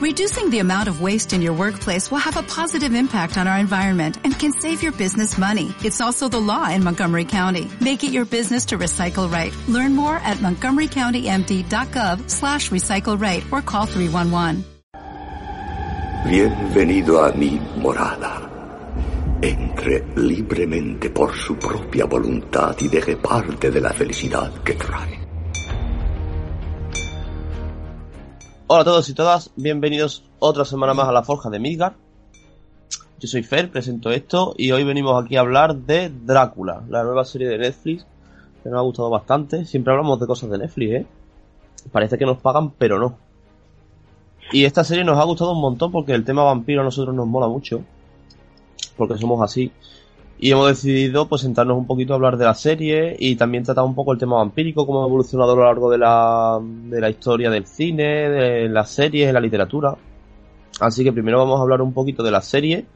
Reducing the amount of waste in your workplace will have a positive impact on our environment and can save your business money. It's also the law in Montgomery County. Make it your business to recycle right. Learn more at montgomerycountymd.gov slash recycle right or call 311. Bienvenido a mi morada. Entre libremente por su propia voluntad y deje parte de la felicidad que trae. Hola a todos y todas, bienvenidos otra semana más a la Forja de Midgar. Yo soy Fer, presento esto y hoy venimos aquí a hablar de Drácula, la nueva serie de Netflix que nos ha gustado bastante. Siempre hablamos de cosas de Netflix, ¿eh? Parece que nos pagan, pero no. Y esta serie nos ha gustado un montón porque el tema vampiro a nosotros nos mola mucho, porque somos así. Y hemos decidido pues sentarnos un poquito a hablar de la serie y también tratar un poco el tema vampírico, cómo ha evolucionado a lo largo de la, de la historia del cine, de las series, de la literatura. Así que primero vamos a hablar un poquito de la serie.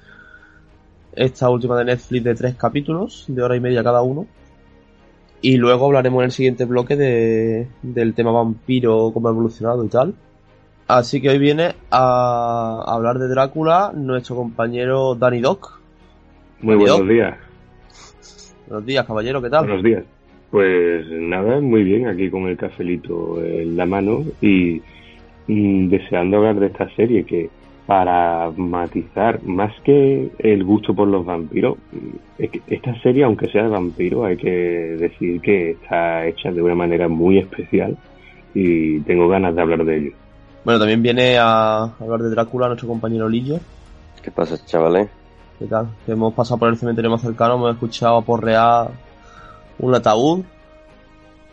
Esta última de Netflix de tres capítulos, de hora y media cada uno. Y luego hablaremos en el siguiente bloque de, del tema vampiro, cómo ha evolucionado y tal. Así que hoy viene a hablar de Drácula nuestro compañero Danny Doc. Muy buenos días. Buenos días, caballero, ¿qué tal? Buenos días. Pues nada, muy bien, aquí con el cafelito en la mano y mm, deseando hablar de esta serie que para matizar más que el gusto por los vampiros, es que esta serie, aunque sea de vampiros, hay que decir que está hecha de una manera muy especial y tengo ganas de hablar de ello. Bueno, también viene a hablar de Drácula nuestro compañero Lillo. ¿Qué pasa, chavales? ¿Qué tal? Que hemos pasado por el cementerio más cercano, hemos escuchado aporrear un ataúd,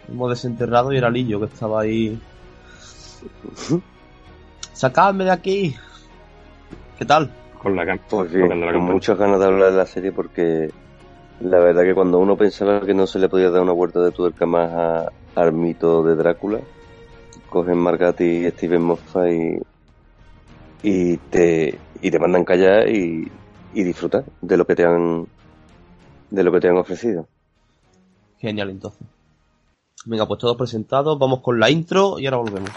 hemos desenterrado y era Lillo que estaba ahí. ¡Sacadme de aquí! ¿Qué tal? Con la cam- Pues bien, la con muchas ganas de hablar de la serie porque la verdad que cuando uno pensaba que no se le podía dar una vuelta de tuerca más a- al mito de Drácula, cogen Margatti y Steven Moffat y, y te y te mandan callar y, y disfrutar de lo que te han de lo que te han ofrecido. Genial, entonces. Venga, pues todos presentados, vamos con la intro y ahora volvemos.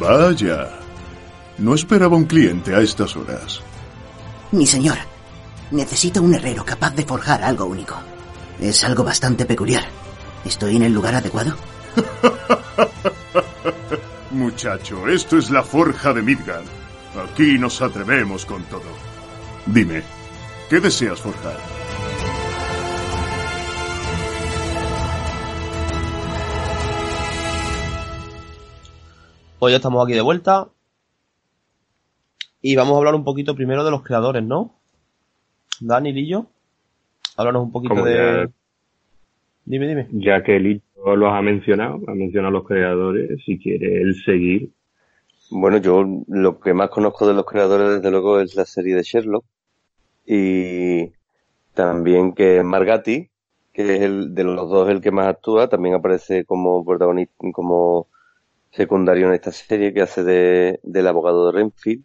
Vaya. No esperaba un cliente a estas horas. Mi señor, necesito un herrero capaz de forjar algo único. Es algo bastante peculiar. ¿Estoy en el lugar adecuado? Muchacho, esto es la forja de Midgard. Aquí nos atrevemos con todo. Dime, ¿qué deseas forjar? Pues ya estamos aquí de vuelta. Y vamos a hablar un poquito primero de los creadores, ¿no? Dani Lillo. Háblanos un poquito Como de. ya- Dime, dime. Ya que los ha mencionado, ha mencionado a los creadores, si quiere él seguir. Bueno, yo lo que más conozco de los creadores, desde luego, es la serie de Sherlock. Y también que Margatti, que es el de los dos el que más actúa, también aparece como protagonista, como secundario en esta serie que hace de, del abogado de Renfield.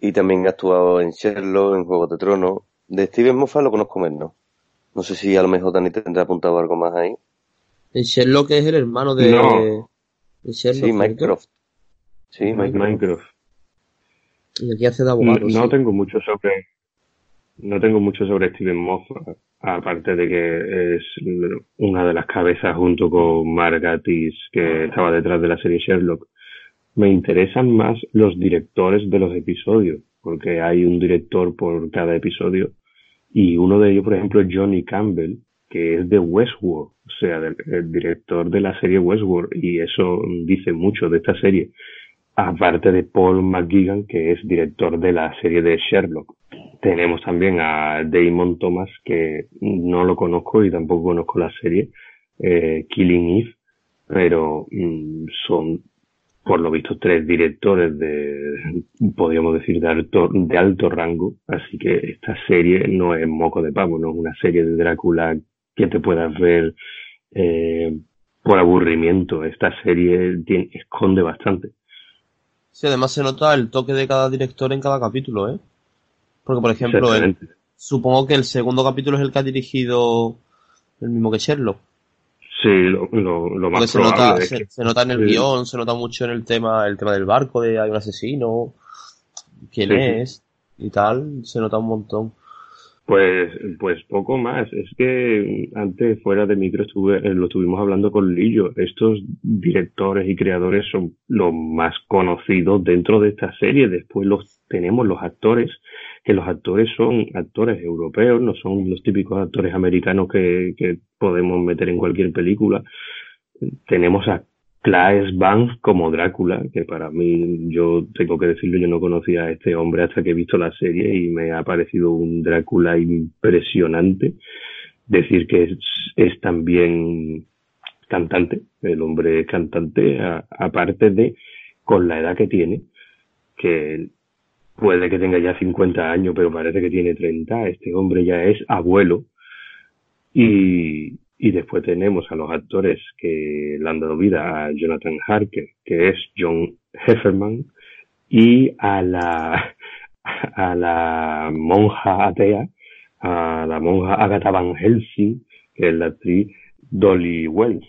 Y también ha actuado en Sherlock, en Juegos de Tronos. De Steven Moffat lo conozco menos. No sé si a lo mejor Dani tendrá apuntado algo más ahí. El Sherlock es el hermano de. No. de Sherlock. Sí. Minecraft. Sí, Minecraft. Minecraft. Y aquí hace de No, abogado. no sí. tengo mucho sobre no tengo mucho sobre Steven Moffat, aparte de que es una de las cabezas junto con Margatis que estaba detrás de la serie Sherlock. Me interesan más los directores de los episodios, porque hay un director por cada episodio y uno de ellos, por ejemplo, es Johnny Campbell, que es de Westworld, o sea, del- el director de la serie Westworld, y eso dice mucho de esta serie aparte de Paul McGuigan, que es director de la serie de Sherlock. Tenemos también a Damon Thomas, que no lo conozco y tampoco conozco la serie, eh, Killing Eve, pero mm, son, por lo visto, tres directores de, podríamos decir, de alto, de alto rango, así que esta serie no es moco de pavo, no es una serie de Drácula que te puedas ver eh, por aburrimiento. Esta serie tiene- esconde bastante. Sí, además se nota el toque de cada director en cada capítulo, ¿eh? Porque, por ejemplo, el- supongo que el segundo capítulo es el que ha dirigido el mismo que Sherlock. Sí, lo, lo, lo más se probable nota, es se, que- se nota en el sí. guion, se nota mucho en el tema, el tema del barco, de hay un asesino, quién sí. es, y tal, se nota un montón. Pues, pues poco más. Es que antes fuera de micro estuve, eh, lo estuvimos hablando con Lillo. Estos directores y creadores son los más conocidos dentro de esta serie. Después los tenemos los actores, que los actores son actores europeos, no son los típicos actores americanos que, que podemos meter en cualquier película. Tenemos a Claes Bang como Drácula, que para mí, yo tengo que decirlo, yo no conocía a este hombre hasta que he visto la serie y me ha parecido un Drácula impresionante. Decir que es, es también cantante, el hombre es cantante, aparte de con la edad que tiene, que puede que tenga ya 50 años, pero parece que tiene 30, este hombre ya es abuelo. Y, y después tenemos a los actores que le han dado vida a Jonathan Harker, que es John Hefferman, y a la, a la monja atea, a la monja Agatha Van Helsing, que es la actriz Dolly Wells.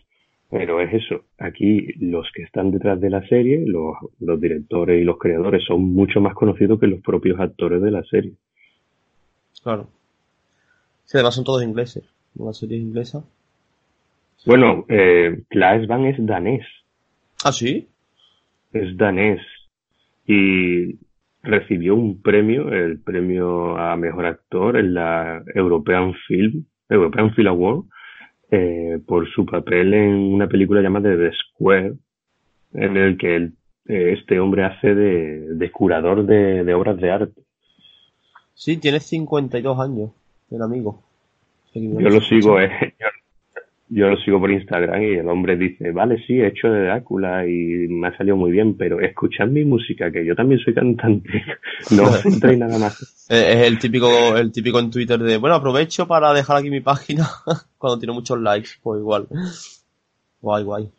Pero es eso, aquí los que están detrás de la serie, los, los directores y los creadores son mucho más conocidos que los propios actores de la serie. Claro. Sí, además son todos ingleses. Una serie inglesa. Bueno, eh, Klaes Van es danés, Ah, sí. es danés y recibió un premio, el premio a mejor actor en la European Film, European Film Award, eh, por su papel en una película llamada The Square, en el que él, eh, este hombre hace de, de curador de, de obras de arte. Sí, tiene 52 años, el amigo. Yo lo sigo, eh, yo, yo lo sigo por Instagram y el hombre dice, vale, sí, he hecho de Drácula y me ha salido muy bien, pero escuchad mi música, que yo también soy cantante. No os centréis nada más. Es el típico, el típico en Twitter de, bueno, aprovecho para dejar aquí mi página cuando tiene muchos likes, pues igual. Guay, guay.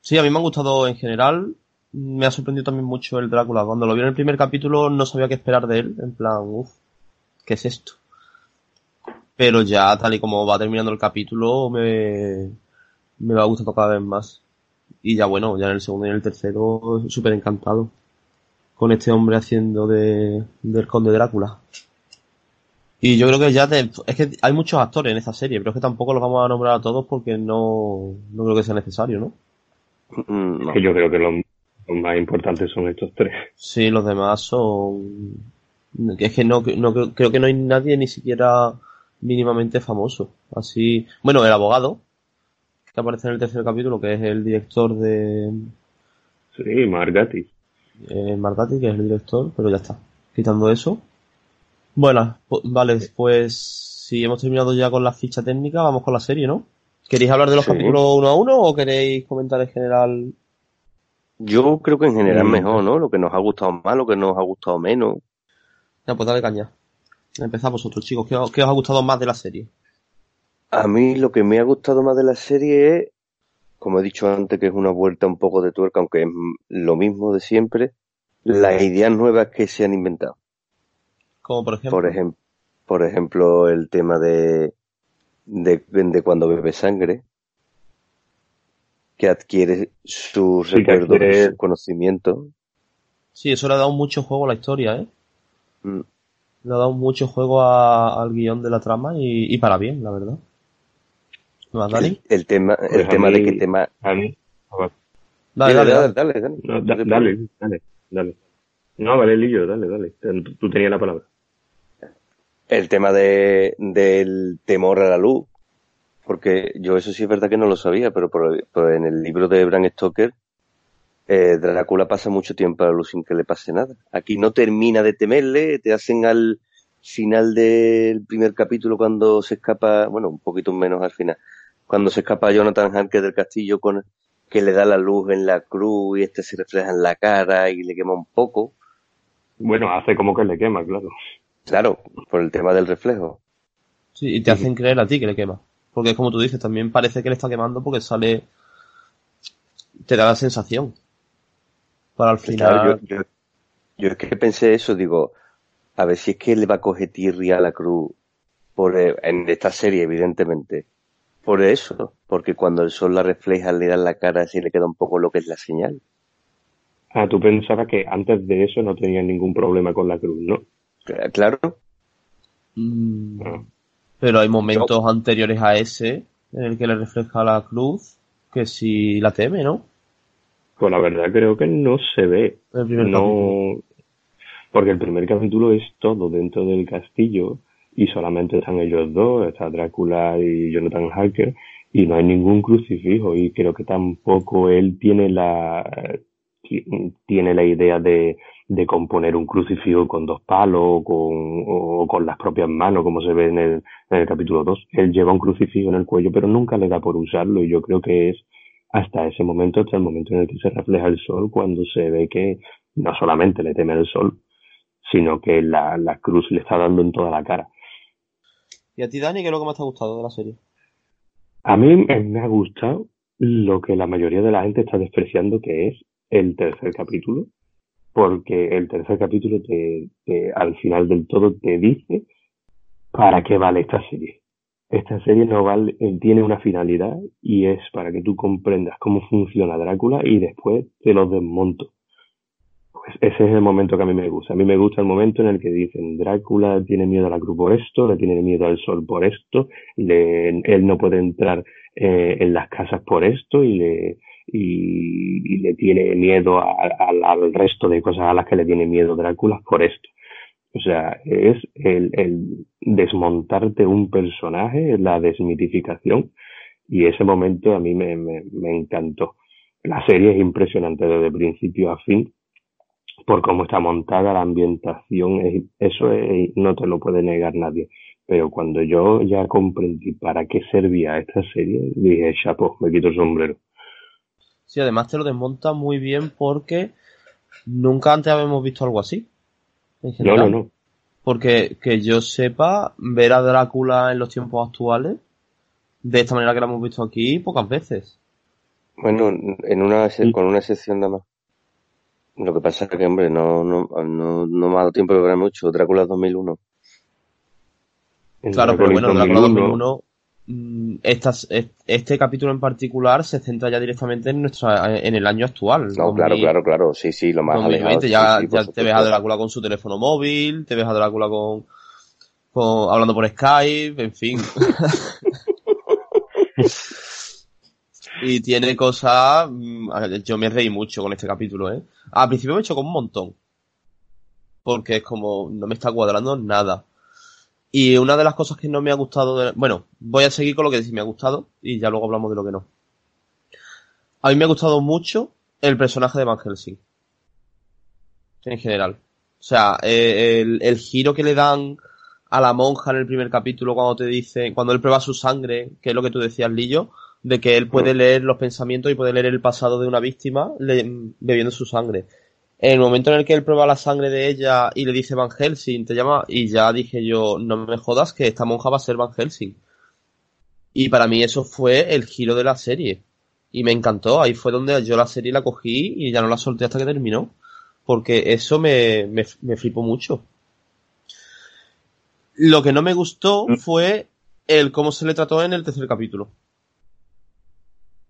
Sí, a mí me han gustado en general. Me ha sorprendido también mucho el Drácula. Cuando lo vi en el primer capítulo no sabía qué esperar de él. En plan, uff, ¿qué es esto? Pero ya tal y como va terminando el capítulo me, me va gustando cada vez más. Y ya bueno, ya en el segundo y en el tercero súper encantado con este hombre haciendo de, del conde Drácula. Y yo creo que ya te, es que hay muchos actores en esta serie, pero es que tampoco los vamos a nombrar a todos porque no, no creo que sea necesario, ¿no? Mm, no. Que yo creo que los, los más importantes son estos tres. Sí, los demás son, es que no, no creo, creo que no hay nadie ni siquiera mínimamente famoso. Así, bueno, el abogado, que aparece en el tercer capítulo, que es el director de, Sí, Margati. eh, Martati, que es el director, pero ya está. Quitando eso. Bueno, pu- vale, pues si hemos terminado ya con la ficha técnica, vamos con la serie, ¿no? ¿Queréis hablar de los Sí. capítulos uno a uno o queréis comentar en general? Yo creo que en general Mm. mejor, ¿no? Lo que nos ha gustado más, lo que nos ha gustado menos. Ya, pues dale caña. Empezamos vosotros, chicos. ¿Qué, os- qué os ha gustado más de la serie? A mí lo que me ha gustado más de la serie es, como he dicho antes, que es una vuelta un poco de tuerca, aunque es lo mismo de siempre, las ideas nuevas que se han inventado. Como por ejemplo. Por ejemplo, por ejemplo, el tema de, de, de cuando bebe sangre, que adquiere sus Sí, recuerdos, adquiere- sus conocimientos. Sí, eso le ha dado mucho juego a la historia, ¿eh? Mm. Le ha dado mucho juego a- al guion de la trama y, y para bien, la verdad. ¿No Dani? El, el tema, Pues el a tema mí- de que tema, A mí, Dale, dale, dale. dale, dale. no, da- dale, dale, dale. No, vale, Lillo, dale, dale. Tú, tú tenías la palabra. El tema de, del temor a la luz, porque yo eso sí es verdad que no lo sabía, pero por, por en el libro de Bram Stoker, eh, Drácula pasa mucho tiempo a la luz sin que le pase nada. Aquí no termina de temerle, te hacen al final del primer capítulo cuando se escapa, bueno, un poquito menos al final, cuando se escapa Jonathan Harker del castillo con que le da la luz en la cruz y este se refleja en la cara y le quema un poco. Bueno, hace como que le quema, claro. Claro, por el tema del reflejo. Sí, y te hacen creer a ti que le quema. Porque es como tú dices, también parece que le está quemando porque sale... Te da la sensación. Para al final... Claro, yo, yo, yo es que pensé eso, digo, a ver si es que le va a coger tirria a la cruz por, eh, en esta serie, evidentemente. Por eso, porque cuando el sol la refleja le da en la cara así le queda un poco lo que es la señal. Ah, tú pensabas que antes de eso no tenías ningún problema con la cruz, ¿no? Cla- Claro, Mm, Ah. Pero hay momentos anteriores a ese en el que le refleja la cruz que si la teme, ¿no? Pues la verdad creo que no se ve. El primer no, porque el primer capítulo es todo dentro del castillo y solamente están ellos dos, está Drácula y Jonathan Harker y no hay ningún crucifijo y creo que tampoco él tiene la ti- tiene la idea de, de componer un crucifijo con dos palos o con, o con las propias manos como se ve en el, en el capítulo 2. Él lleva un crucifijo en el cuello pero nunca le da por usarlo y yo creo que es hasta ese momento, hasta el momento en el que se refleja el sol, cuando se ve que no solamente le teme el sol, sino que la, la cruz le está dando en toda la cara. ¿Y a ti, Dani, qué es lo que más te ha gustado de la serie? A mí me me ha gustado lo que la mayoría de la gente está despreciando, que es el tercer capítulo, porque el tercer capítulo te, te- al final del todo te dice para qué vale esta serie. Esta serie no vale, tiene una finalidad y es para que tú comprendas cómo funciona Drácula y después te lo desmonto. Pues ese es el momento que a mí me gusta. A mí me gusta el momento en el que dicen Drácula tiene miedo a la cruz por esto, le tiene miedo al sol por esto, le- él no puede entrar eh, en las casas por esto y le, y, le tiene miedo al resto de cosas a las que le tiene miedo Drácula por esto. O sea, es el, desmontarte un personaje, la desmitificación, y ese momento a mí me, encantó. La serie es impresionante desde principio a fin, por cómo está montada, la ambientación, es- eso es- no te lo puede negar nadie. Pero cuando yo ya comprendí para qué servía esta serie, dije, chapo, me quito el sombrero. Sí, además te lo desmonta muy bien porque nunca antes habíamos visto algo así. En No, general. no, no. Porque que yo sepa, ver a Drácula en los tiempos actuales, de esta manera que lo hemos visto aquí, pocas veces. bueno, en una con una excepción nada más. Lo que pasa es que, hombre, no, no, no, no me ha dado tiempo de ver mucho. Drácula 2001. En Claro, pero bueno, Drácula Drácula 2001, 2001, mm, estas- es- este capítulo en particular se centra ya directamente en nuestra en el año actual. No, claro, 2000, claro, claro. Sí, sí, lo más 2020, alejado. ya, sí, sí, ya te ves a. Drácula con su teléfono móvil, te ves a Drácula con, con hablando por Skype, en fin. y tiene cosas, mm, yo me reí mucho con este capítulo, ¿eh? Al principio me chocó un montón. Porque es como, no me está cuadrando nada. Y una de las cosas que no me ha gustado, de- bueno, voy a seguir con lo que sí me ha gustado y ya luego hablamos de lo que no. A mí me ha gustado mucho el personaje de Van Helsing. En general. O sea, eh, el, el giro que le dan a la monja en el primer capítulo cuando te dice, cuando él prueba su sangre, que es lo que tú decías, Lillo, de que él puede leer los pensamientos y puede leer el pasado de una víctima le- bebiendo su sangre. En el momento en el que él prueba la sangre de ella y le dice Van Helsing, te llama, y ya dije yo, no me jodas que esta monja va a ser Van Helsing. Y para mí eso fue el giro de la serie. Y me encantó, ahí fue donde yo la serie la cogí y ya no la solté hasta que terminó. Porque eso me, me, me flipó mucho. Lo que no me gustó fue el cómo se le trató en el tercer capítulo.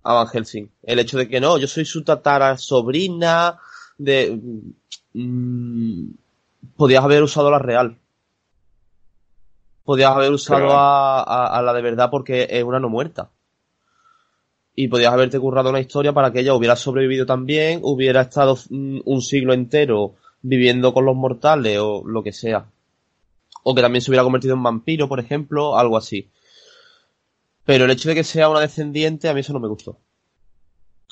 A Van Helsing. El hecho de que no, yo soy su tatara sobrina de... mm, podías haber usado la real. Podías haber usado a, a- a la de verdad porque es una no muerta. Y podías haberte currado una historia para que ella hubiera sobrevivido también, hubiera estado mm, un siglo entero viviendo con los mortales o lo que sea. O que también se hubiera convertido en vampiro, por ejemplo, algo así. Pero el hecho de que sea una descendiente, a mí eso no me gustó.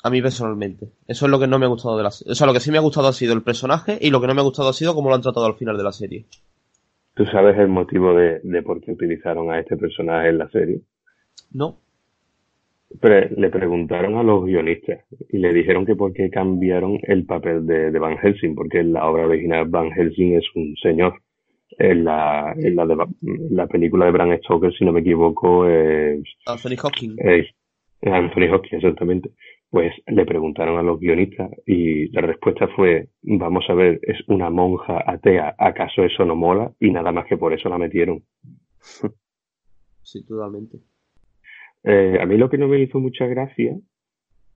A mí personalmente. Eso es lo que no me ha gustado de la serie. O sea, lo que sí me ha gustado ha sido el personaje y lo que no me ha gustado ha sido cómo lo han tratado al final de la serie. ¿Tú sabes el motivo de, de por qué utilizaron a este personaje en la serie? No. Pre- le preguntaron a los guionistas y le dijeron que por qué cambiaron el papel de, de Van Helsing, porque en la obra original Van Helsing es un señor. En la, en la, de, la película de Bram Stoker, si no me equivoco, es, Anthony Hopkins. es Anthony Hopkins, exactamente. Pues le preguntaron a los guionistas y la respuesta fue, vamos a ver, es una monja atea, ¿acaso eso no mola? Y nada más que por eso la metieron. Sí, totalmente. Eh, a mí lo que no me hizo mucha gracia,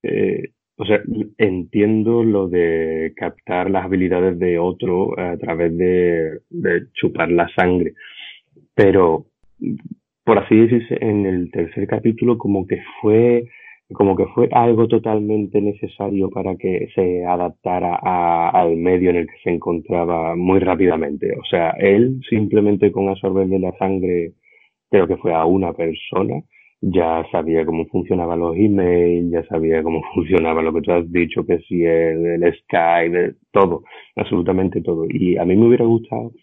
eh, o sea, entiendo lo de captar las habilidades de otro a través de, de chupar la sangre, pero por así decirse, en el tercer capítulo como que fue como que fue algo totalmente necesario para que se adaptara a, al medio en el que se encontraba muy rápidamente. O sea, él simplemente con absorberle la sangre, creo que fue a una persona, ya sabía cómo funcionaban los emails, ya sabía cómo funcionaba lo que tú has dicho, que si el, el Skype, todo, absolutamente todo. Y a mí me hubiera gustado,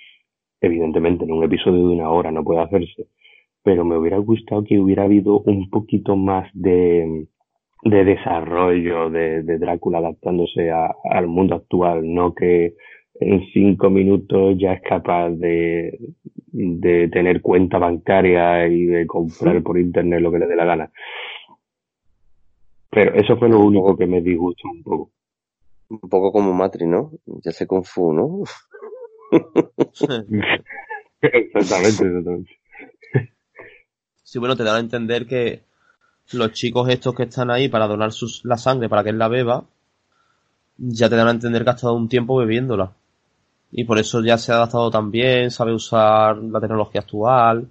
evidentemente en un episodio de una hora no puede hacerse, pero me hubiera gustado que hubiera habido un poquito más de, de desarrollo de, de Drácula adaptándose a, al mundo actual, no que en cinco minutos ya es capaz de, de tener cuenta bancaria y de comprar por internet lo que le dé la gana. Pero eso fue lo único que me disgustó un poco. Un poco como Matri, ¿no? Ya se confu, ¿no? exactamente, exactamente. Sí, bueno, te dan a entender que los chicos estos que están ahí para donar sus, la sangre para que él la beba, ya te dan a entender que ha estado un tiempo bebiéndola. Y por eso ya se ha adaptado tan bien, sabe usar la tecnología actual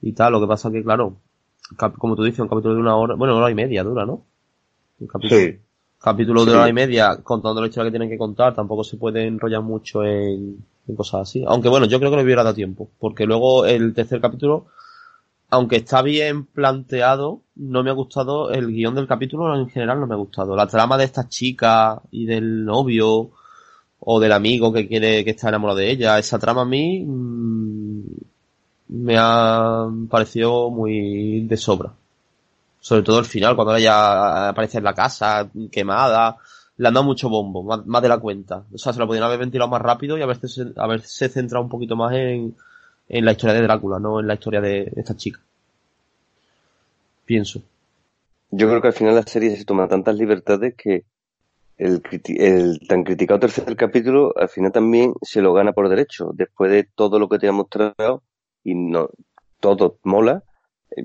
y tal. Lo que pasa que, claro, como tú dices, un capítulo de una hora, bueno, una hora y media dura, ¿no? Un capítulo, Sí. capítulo de Sí. una hora y media contando la historia que tienen que contar, tampoco se puede enrollar mucho en, en cosas así. Aunque bueno, yo creo que le hubiera dado tiempo, porque luego el tercer capítulo, aunque está bien planteado, no me ha gustado el guion del capítulo en general, no me ha gustado. La trama de esta chica y del novio o del amigo que quiere que está enamorado de ella, esa trama a mí mm, me ha parecido muy de sobra. Sobre todo el final, cuando ella aparece en la casa, quemada, le han dado mucho bombo, más, de la cuenta. O sea, se lo podrían haber ventilado más rápido y haberse, haberse centrado un poquito más en, en la historia de Drácula, no en la historia de esta chica. Pienso. Yo creo que al final la serie se toma tantas libertades que el, tan criticado tercer capítulo al final también se lo gana por derecho. Después de todo lo que te ha mostrado y no todo mola.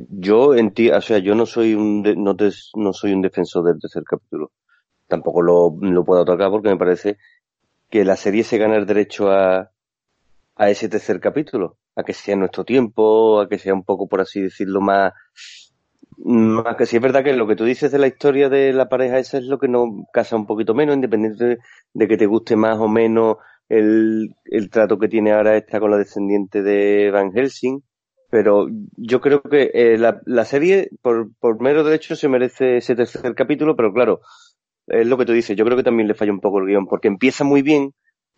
Yo en ti, o sea, yo no soy un de- no, te- no soy un defensor del tercer capítulo. Tampoco lo, lo puedo tocar porque me parece que la serie se gana el derecho a, a ese tercer capítulo, a que sea nuestro tiempo, a que sea un poco, por así decirlo, más más que sí es verdad que lo que tú dices de la historia de la pareja esa es lo que nos casa un poquito menos, independiente de, de que te guste más o menos el, el trato que tiene ahora esta con la descendiente de Van Helsing. Pero yo creo que eh, la, la serie, por, por mero derecho, se merece ese tercer capítulo, pero claro, es lo que tú dices, yo creo que también le falla un poco el guion, porque empieza muy bien,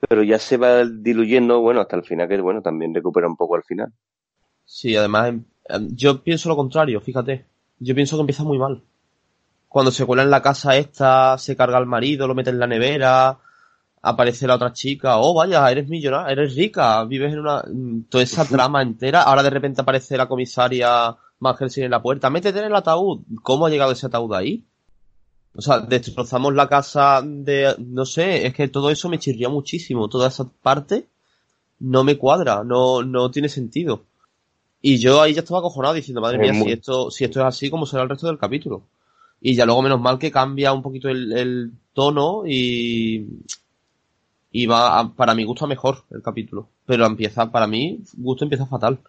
pero ya se va diluyendo, bueno, hasta el final, que bueno, también recupera un poco al final. Sí, además, em- em, yo pienso lo contrario, fíjate. Yo pienso que empieza muy mal. Cuando se cuela en la casa esta, se carga al marido, lo mete en la nevera, aparece la otra chica, oh vaya, eres millonaria, eres rica, vives en una... mm, Toda esa trama entera, ahora de repente aparece la comisaria Van Helsing en la puerta, métete en el ataúd. ¿Cómo ha llegado ese ataúd ahí? O sea, destrozamos la casa de... No sé, es que todo eso me chirría muchísimo. Toda esa parte no me cuadra, no, no tiene sentido. Y yo ahí ya estaba acojonado diciendo, madre Es mía, si esto, si esto es así, ¿cómo será el resto del capítulo? Y ya luego menos mal que cambia un poquito el, el tono y, y va, a- para mi gusto a mejor el capítulo. Pero empieza, para mí, gusto empieza fatal.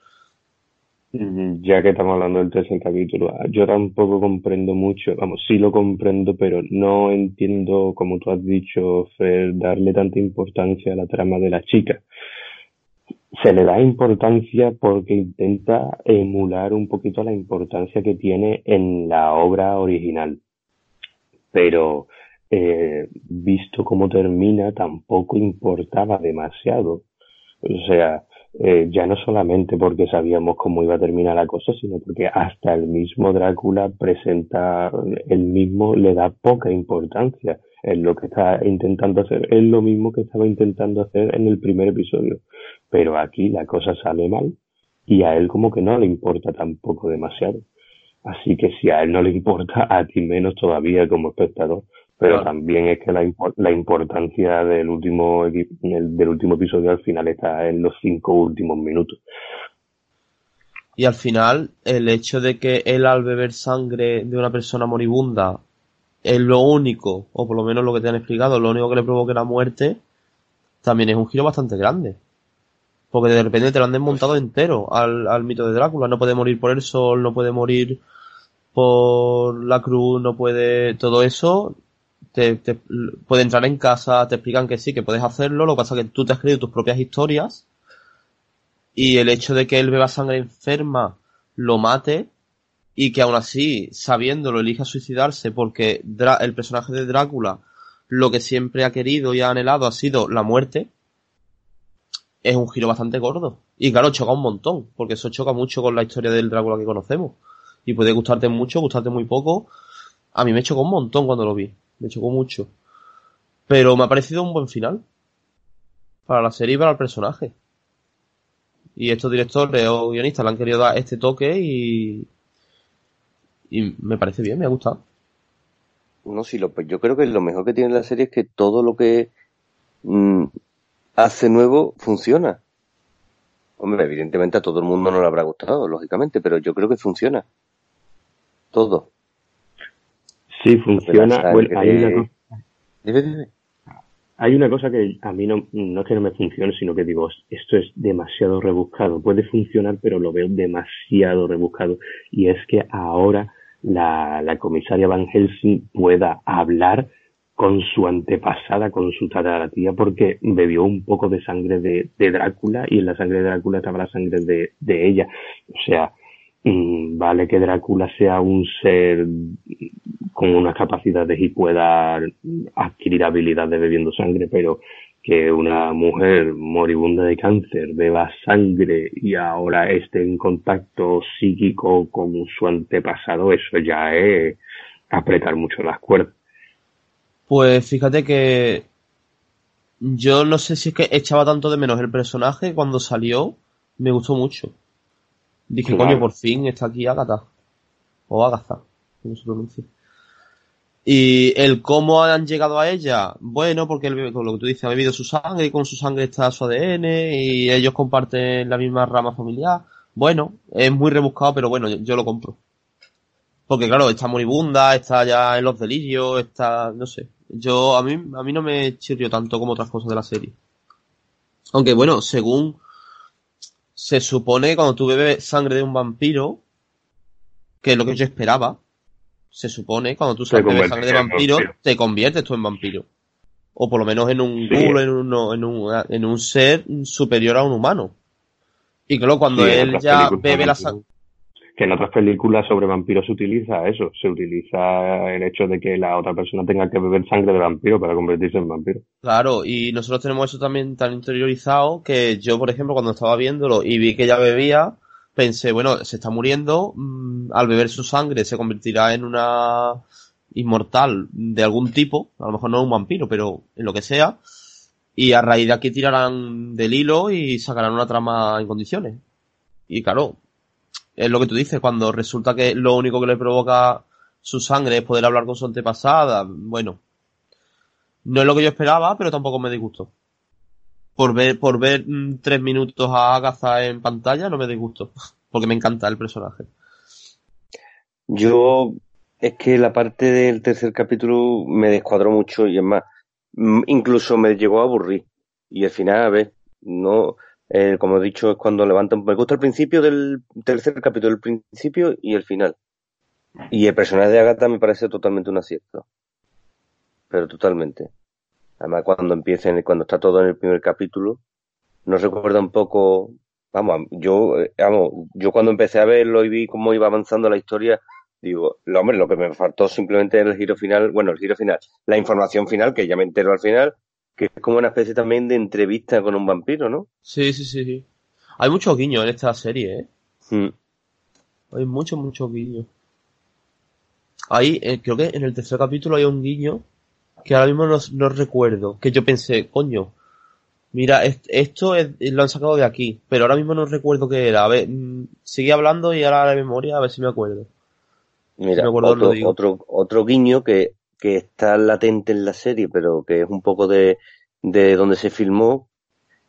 Ya que estamos hablando del tercer capítulo, yo tampoco comprendo mucho, vamos, sí lo comprendo, pero no entiendo, como tú has dicho, Fer, darle tanta importancia a la trama de la chica. Se le da importancia porque intenta emular un poquito la importancia que tiene en la obra original. Pero eh, visto cómo termina, tampoco importaba demasiado. O sea, eh, ya no solamente porque sabíamos cómo iba a terminar la cosa, sino porque hasta el mismo Drácula presenta, él mismo le da poca importancia en lo que está intentando hacer. Es lo mismo que estaba intentando hacer en el primer episodio. Pero aquí la cosa sale mal y a él como que no le importa tampoco demasiado. Así que si a él no le importa, a ti menos todavía como espectador. Pero Claro. también es que la, la importancia del último, del último episodio al final está en los cinco últimos minutos. Y al final, el hecho de que él al beber sangre de una persona moribunda es lo único, o por lo menos lo que te han explicado, lo único que le provoque la muerte, también es un giro bastante grande. Porque de repente te lo han desmontado entero al, al mito de Drácula. No puede morir por el sol, no puede morir por la cruz, no puede, todo eso, te, te puede entrar en casa, te explican que sí, que puedes hacerlo, lo que pasa es que tú te has creído tus propias historias y el hecho de que él beba sangre enferma lo mate y que aún así, sabiéndolo, elija suicidarse porque el personaje de Drácula lo que siempre ha querido y ha anhelado ha sido la muerte, es un giro bastante gordo. Y claro, choca un montón, porque eso choca mucho con la historia del Drácula que conocemos. Y puede gustarte mucho, gustarte muy poco. A mí me chocó un montón cuando lo vi. Me chocó mucho. Pero me ha parecido un buen final. Para la serie y para el personaje. Y estos directores o guionistas le han querido dar este toque y. Y me parece bien, me ha gustado. No, sí, lo, yo creo que lo mejor que tiene la serie es que todo lo que mm, hace nuevo funciona. Hombre, evidentemente a todo el mundo no le habrá gustado, lógicamente, pero yo creo que funciona. Todo. Sí, funciona. hay, una cosa, hay una cosa que a mí no, no es que no me funcione, sino que digo, esto es demasiado rebuscado. Puede funcionar, pero lo veo demasiado rebuscado. Y es que ahora la, la comisaria Van Helsing pueda hablar con su antepasada, con su tataratía, porque bebió un poco de sangre de, de Drácula y en la sangre de Drácula estaba la sangre de, de ella. O sea, vale que Drácula sea un ser con unas capacidades y pueda adquirir habilidades bebiendo sangre, pero que una mujer moribunda de cáncer beba sangre y ahora esté en contacto psíquico con su antepasado, eso ya es apretar mucho las cuerdas. Pues fíjate que yo no sé si es que echaba tanto de menos el personaje cuando salió, me gustó mucho. Dije, coño, por fin está aquí Agatha. O Agatha, como se pronuncia. Y el cómo han llegado a ella, bueno, porque con lo que tú dices, ha bebido su sangre y con su sangre está su ADN y ellos comparten la misma rama familiar. Bueno, es muy rebuscado, pero bueno, yo, lo compro. Porque claro, está moribunda, está ya en los delirios, está, no sé. Yo, a mí, a mí no me chirrió tanto como otras cosas de la serie. Aunque bueno, según se supone cuando tú bebes sangre de un vampiro, que es lo que yo esperaba, se supone, cuando tú sabes sangre de vampiro, te conviertes tú en vampiro. O por lo menos en un en, en, un, en un ser superior a un humano. Y claro, cuando él ya bebe la sangre... Que en otras películas sobre vampiros se utiliza eso, se utiliza el hecho de que la otra persona tenga que beber sangre de vampiro para convertirse en vampiro. Claro, y nosotros tenemos eso también tan interiorizado que yo, por ejemplo, cuando estaba viéndolo y vi que ella bebía, pensé, bueno, se está muriendo, mm, al beber su sangre se convertirá en una inmortal de algún tipo, a lo mejor no un vampiro, pero en lo que sea, y a raíz de aquí tirarán del hilo y sacarán una trama en condiciones. Y claro, es lo que tú dices, cuando resulta que lo único que le provoca su sangre es poder hablar con su antepasada, bueno, no es lo que yo esperaba, pero tampoco me disgustó por ver, por ver mm, tres minutos a Agatha en pantalla no me disgusto, porque me encanta el personaje. Yo, es que la parte del tercer capítulo me descuadró mucho y es más, mm, incluso me llegó a aburrir. Y al final, a ver, no, eh, como he dicho, es cuando levantan, me gusta el principio del tercer capítulo, el principio y el final. Y el personaje de Agatha me parece totalmente un acierto. Pero totalmente. Además, cuando empiecen, cuando está todo en el primer capítulo, nos recuerda un poco, vamos, yo, eh, vamos, yo cuando empecé a verlo y vi cómo iba avanzando la historia, digo, lo, hombre, lo que me faltó simplemente era el giro final, bueno, el giro final, la información final, que ya me entero al final, que es como una especie también de entrevista con un vampiro, ¿no? Sí, sí, sí, sí. Hay muchos guiños en esta serie, ¿eh? Hmm. Hay muchos, muchos guiños. Ahí, eh, creo que en el tercer capítulo hay un guiño que ahora mismo no, recuerdo, que yo pensé, coño, mira, esto lo han sacado de aquí, pero ahora mismo no recuerdo qué era. A ver, mm, sigue hablando y ahora la memoria, a ver si me acuerdo. Mira, otro, otro, otro guiño que, que está latente en la serie, pero que es un poco de, de donde se filmó,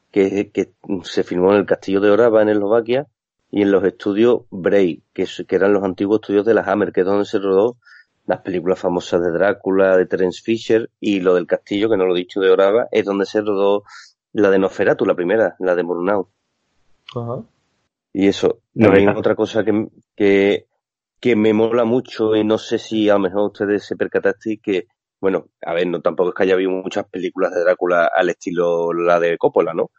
que, que se filmó en el castillo de Orava, en Eslovaquia, y en los estudios Bray, que, que eran los antiguos estudios de la Hammer, que es donde se rodó las películas famosas de Drácula, de Terence Fisher, y lo del castillo, que no lo he dicho de Orava, es donde se rodó la de Nosferatu, la primera, la de Murnau. Ajá. Y eso, No, también esa- otra cosa que, que, que me mola mucho, y no sé si a lo mejor ustedes se percatasteis que, bueno, a ver, no tampoco es que haya habido muchas películas de Drácula al estilo la de Coppola, ¿no?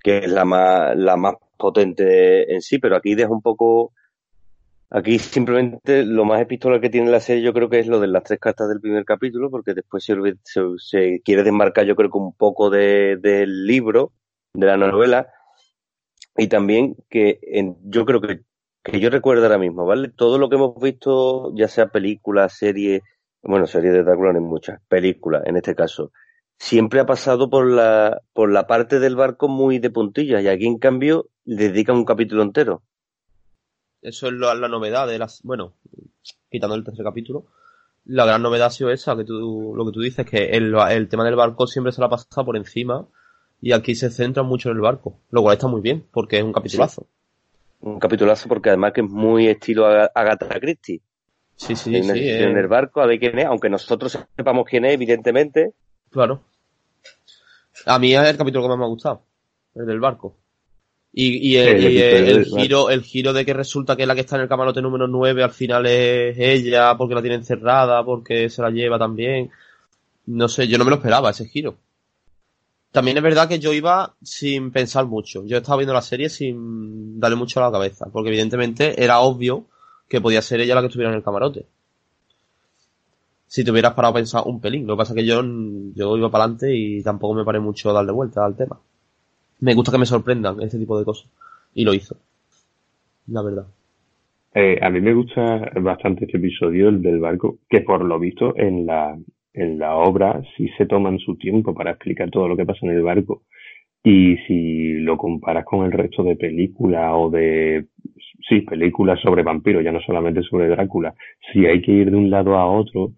Que es la más, la más potente en sí, pero aquí deja un poco, aquí simplemente lo más epistolar que tiene la serie yo creo que es lo de las tres cartas del primer capítulo, porque después se, se, se quiere desmarcar yo creo que un poco de, del libro, de la novela, y también que en- yo creo que, que yo recuerdo ahora mismo, ¿vale? Todo lo que hemos visto, ya sea películas, series, bueno, series de Drácula no hay muchas, películas en este caso, siempre ha pasado por la, por la parte del barco muy de puntillas y aquí en cambio le dedican un capítulo entero. Eso es lo- la novedad de las. Bueno, quitando el tercer capítulo. La gran novedad ha sido esa, que tú, lo que tú dices, que el, el tema del barco siempre se la pasa por encima y aquí se centra mucho en el barco, lo cual está muy bien, porque es un capitulazo. Un capitulazo porque además que es muy estilo Aga- Agatha Christie. Sí, sí, Hay sí, sesión en eh, el barco, a ver quién es, aunque nosotros sepamos quién es, evidentemente. claro. A mí es el capítulo que más me ha gustado, el del barco. Y, y el, El y el- episodio el del barco. giro, el giro de que resulta que la que está en el camarote número 9 al final es ella, porque la tiene encerrada, porque se la lleva también. No sé, yo no me lo esperaba ese giro. También es verdad que yo iba sin pensar mucho. Yo estaba viendo la serie sin darle mucho a la cabeza, porque evidentemente era obvio que podía ser ella la que estuviera en el camarote. Si te hubieras parado a pensar un pelín. Lo que pasa es que yo, yo iba para adelante y tampoco me paré mucho a darle vuelta al tema. Me gusta que me sorprendan este tipo de cosas. Y lo hizo. La verdad. Eh, a mí me gusta bastante este episodio, el del barco, que por lo visto en la, en la obra sí se toman su tiempo para explicar todo lo que pasa en el barco. Y si lo comparas con el resto de películas o de, sí, películas sobre vampiros, ya no solamente sobre Drácula, si hay que ir de un lado a otro,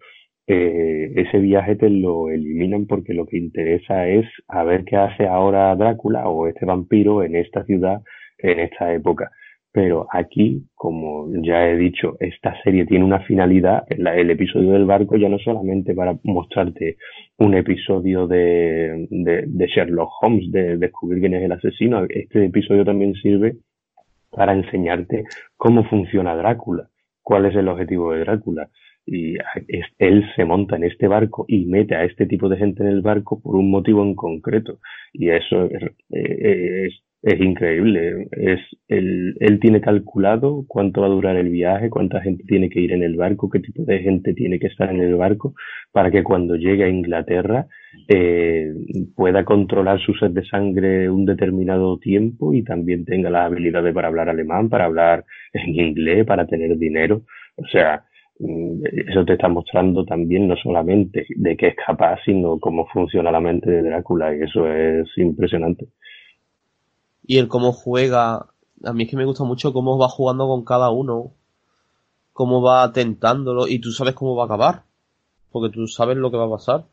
eh, ese viaje te lo eliminan porque lo que interesa es a ver qué hace ahora Drácula o este vampiro en esta ciudad en esta época. Pero aquí, como ya he dicho, esta serie tiene una finalidad. El episodio del barco ya no solamente para mostrarte un episodio de, de, Sherlock Holmes, de descubrir quién es el asesino. Este episodio también sirve para enseñarte cómo funciona Drácula, cuál es el objetivo de Drácula. Y él se monta en este barco y mete a este tipo de gente en el barco por un motivo en concreto. Y eso es, eh, es, es increíble. Es, él, él tiene calculado cuánto va a durar el viaje, cuánta gente tiene que ir en el barco, qué tipo de gente tiene que estar en el barco, para que cuando llegue a Inglaterra eh, pueda controlar su sed de sangre un determinado tiempo y también tenga las habilidades para hablar alemán, para hablar en inglés, para tener dinero. O sea, mm, eso te está mostrando también no solamente de qué es capaz, sino cómo funciona la mente de Drácula y eso es impresionante. Y el cómo juega. A mí es que me gusta mucho cómo va jugando con cada uno. Cómo va tentándolo. Y tú sabes cómo va a acabar. Porque tú sabes lo que va a pasar.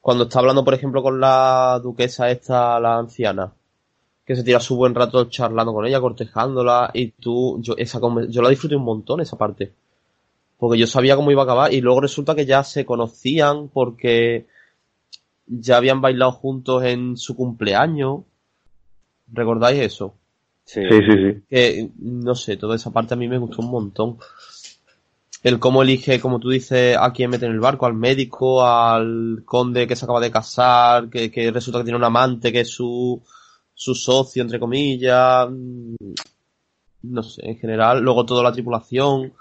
Cuando está hablando, por ejemplo, con la duquesa esta, la anciana. Que se tira su buen rato charlando con ella, cortejándola. Y tú, yo, esa, yo la disfruté un montón esa parte. Porque yo sabía cómo iba a acabar. Y luego resulta que ya se conocían porque ya habían bailado juntos en su cumpleaños. ¿Recordáis eso? Sí. Sí, sí, sí. que no sé, toda esa parte a mí me gustó un montón. El cómo elige, como tú dices, a quién mete en el barco, al médico, al conde que se acaba de casar, que, que resulta que tiene un amante que es su, su socio, entre comillas. mm, No sé, en general. Luego toda la tripulación.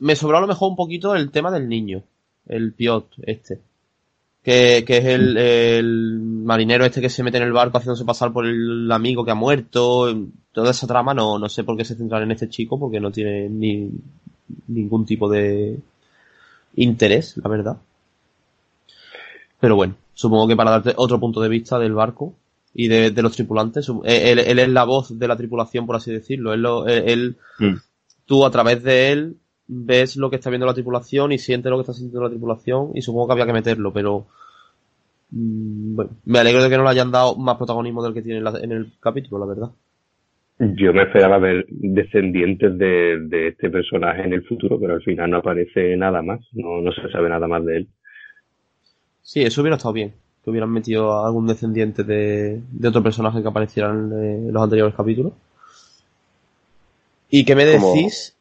Me sobró a lo mejor un poquito el tema del niño. El Piot, este. Que, que es el, el marinero este que se mete en el barco haciéndose pasar por el amigo que ha muerto. Toda esa trama no, no sé por qué se centran en este chico, porque no tiene ni ningún tipo de interés, la verdad. Pero bueno, supongo que para darte otro punto de vista del barco y de, de los tripulantes, eh, él, él es la voz de la tripulación, por así decirlo. Él, él- él- Mm. tú a través de él ves lo que está viendo la tripulación y sientes lo que está sintiendo la tripulación y supongo que había que meterlo, pero mm, bueno, me alegro de que no le hayan dado más protagonismo del que tiene en, la- en el capítulo, la verdad. Yo me esperaba ver descendientes de, de este personaje en el futuro, pero al final no aparece nada más, no, no se sabe nada más de él. Sí, eso hubiera estado bien. Que hubieran metido a algún descendiente de, de otro personaje que apareciera en, los anteriores capítulos. ¿Y qué me decís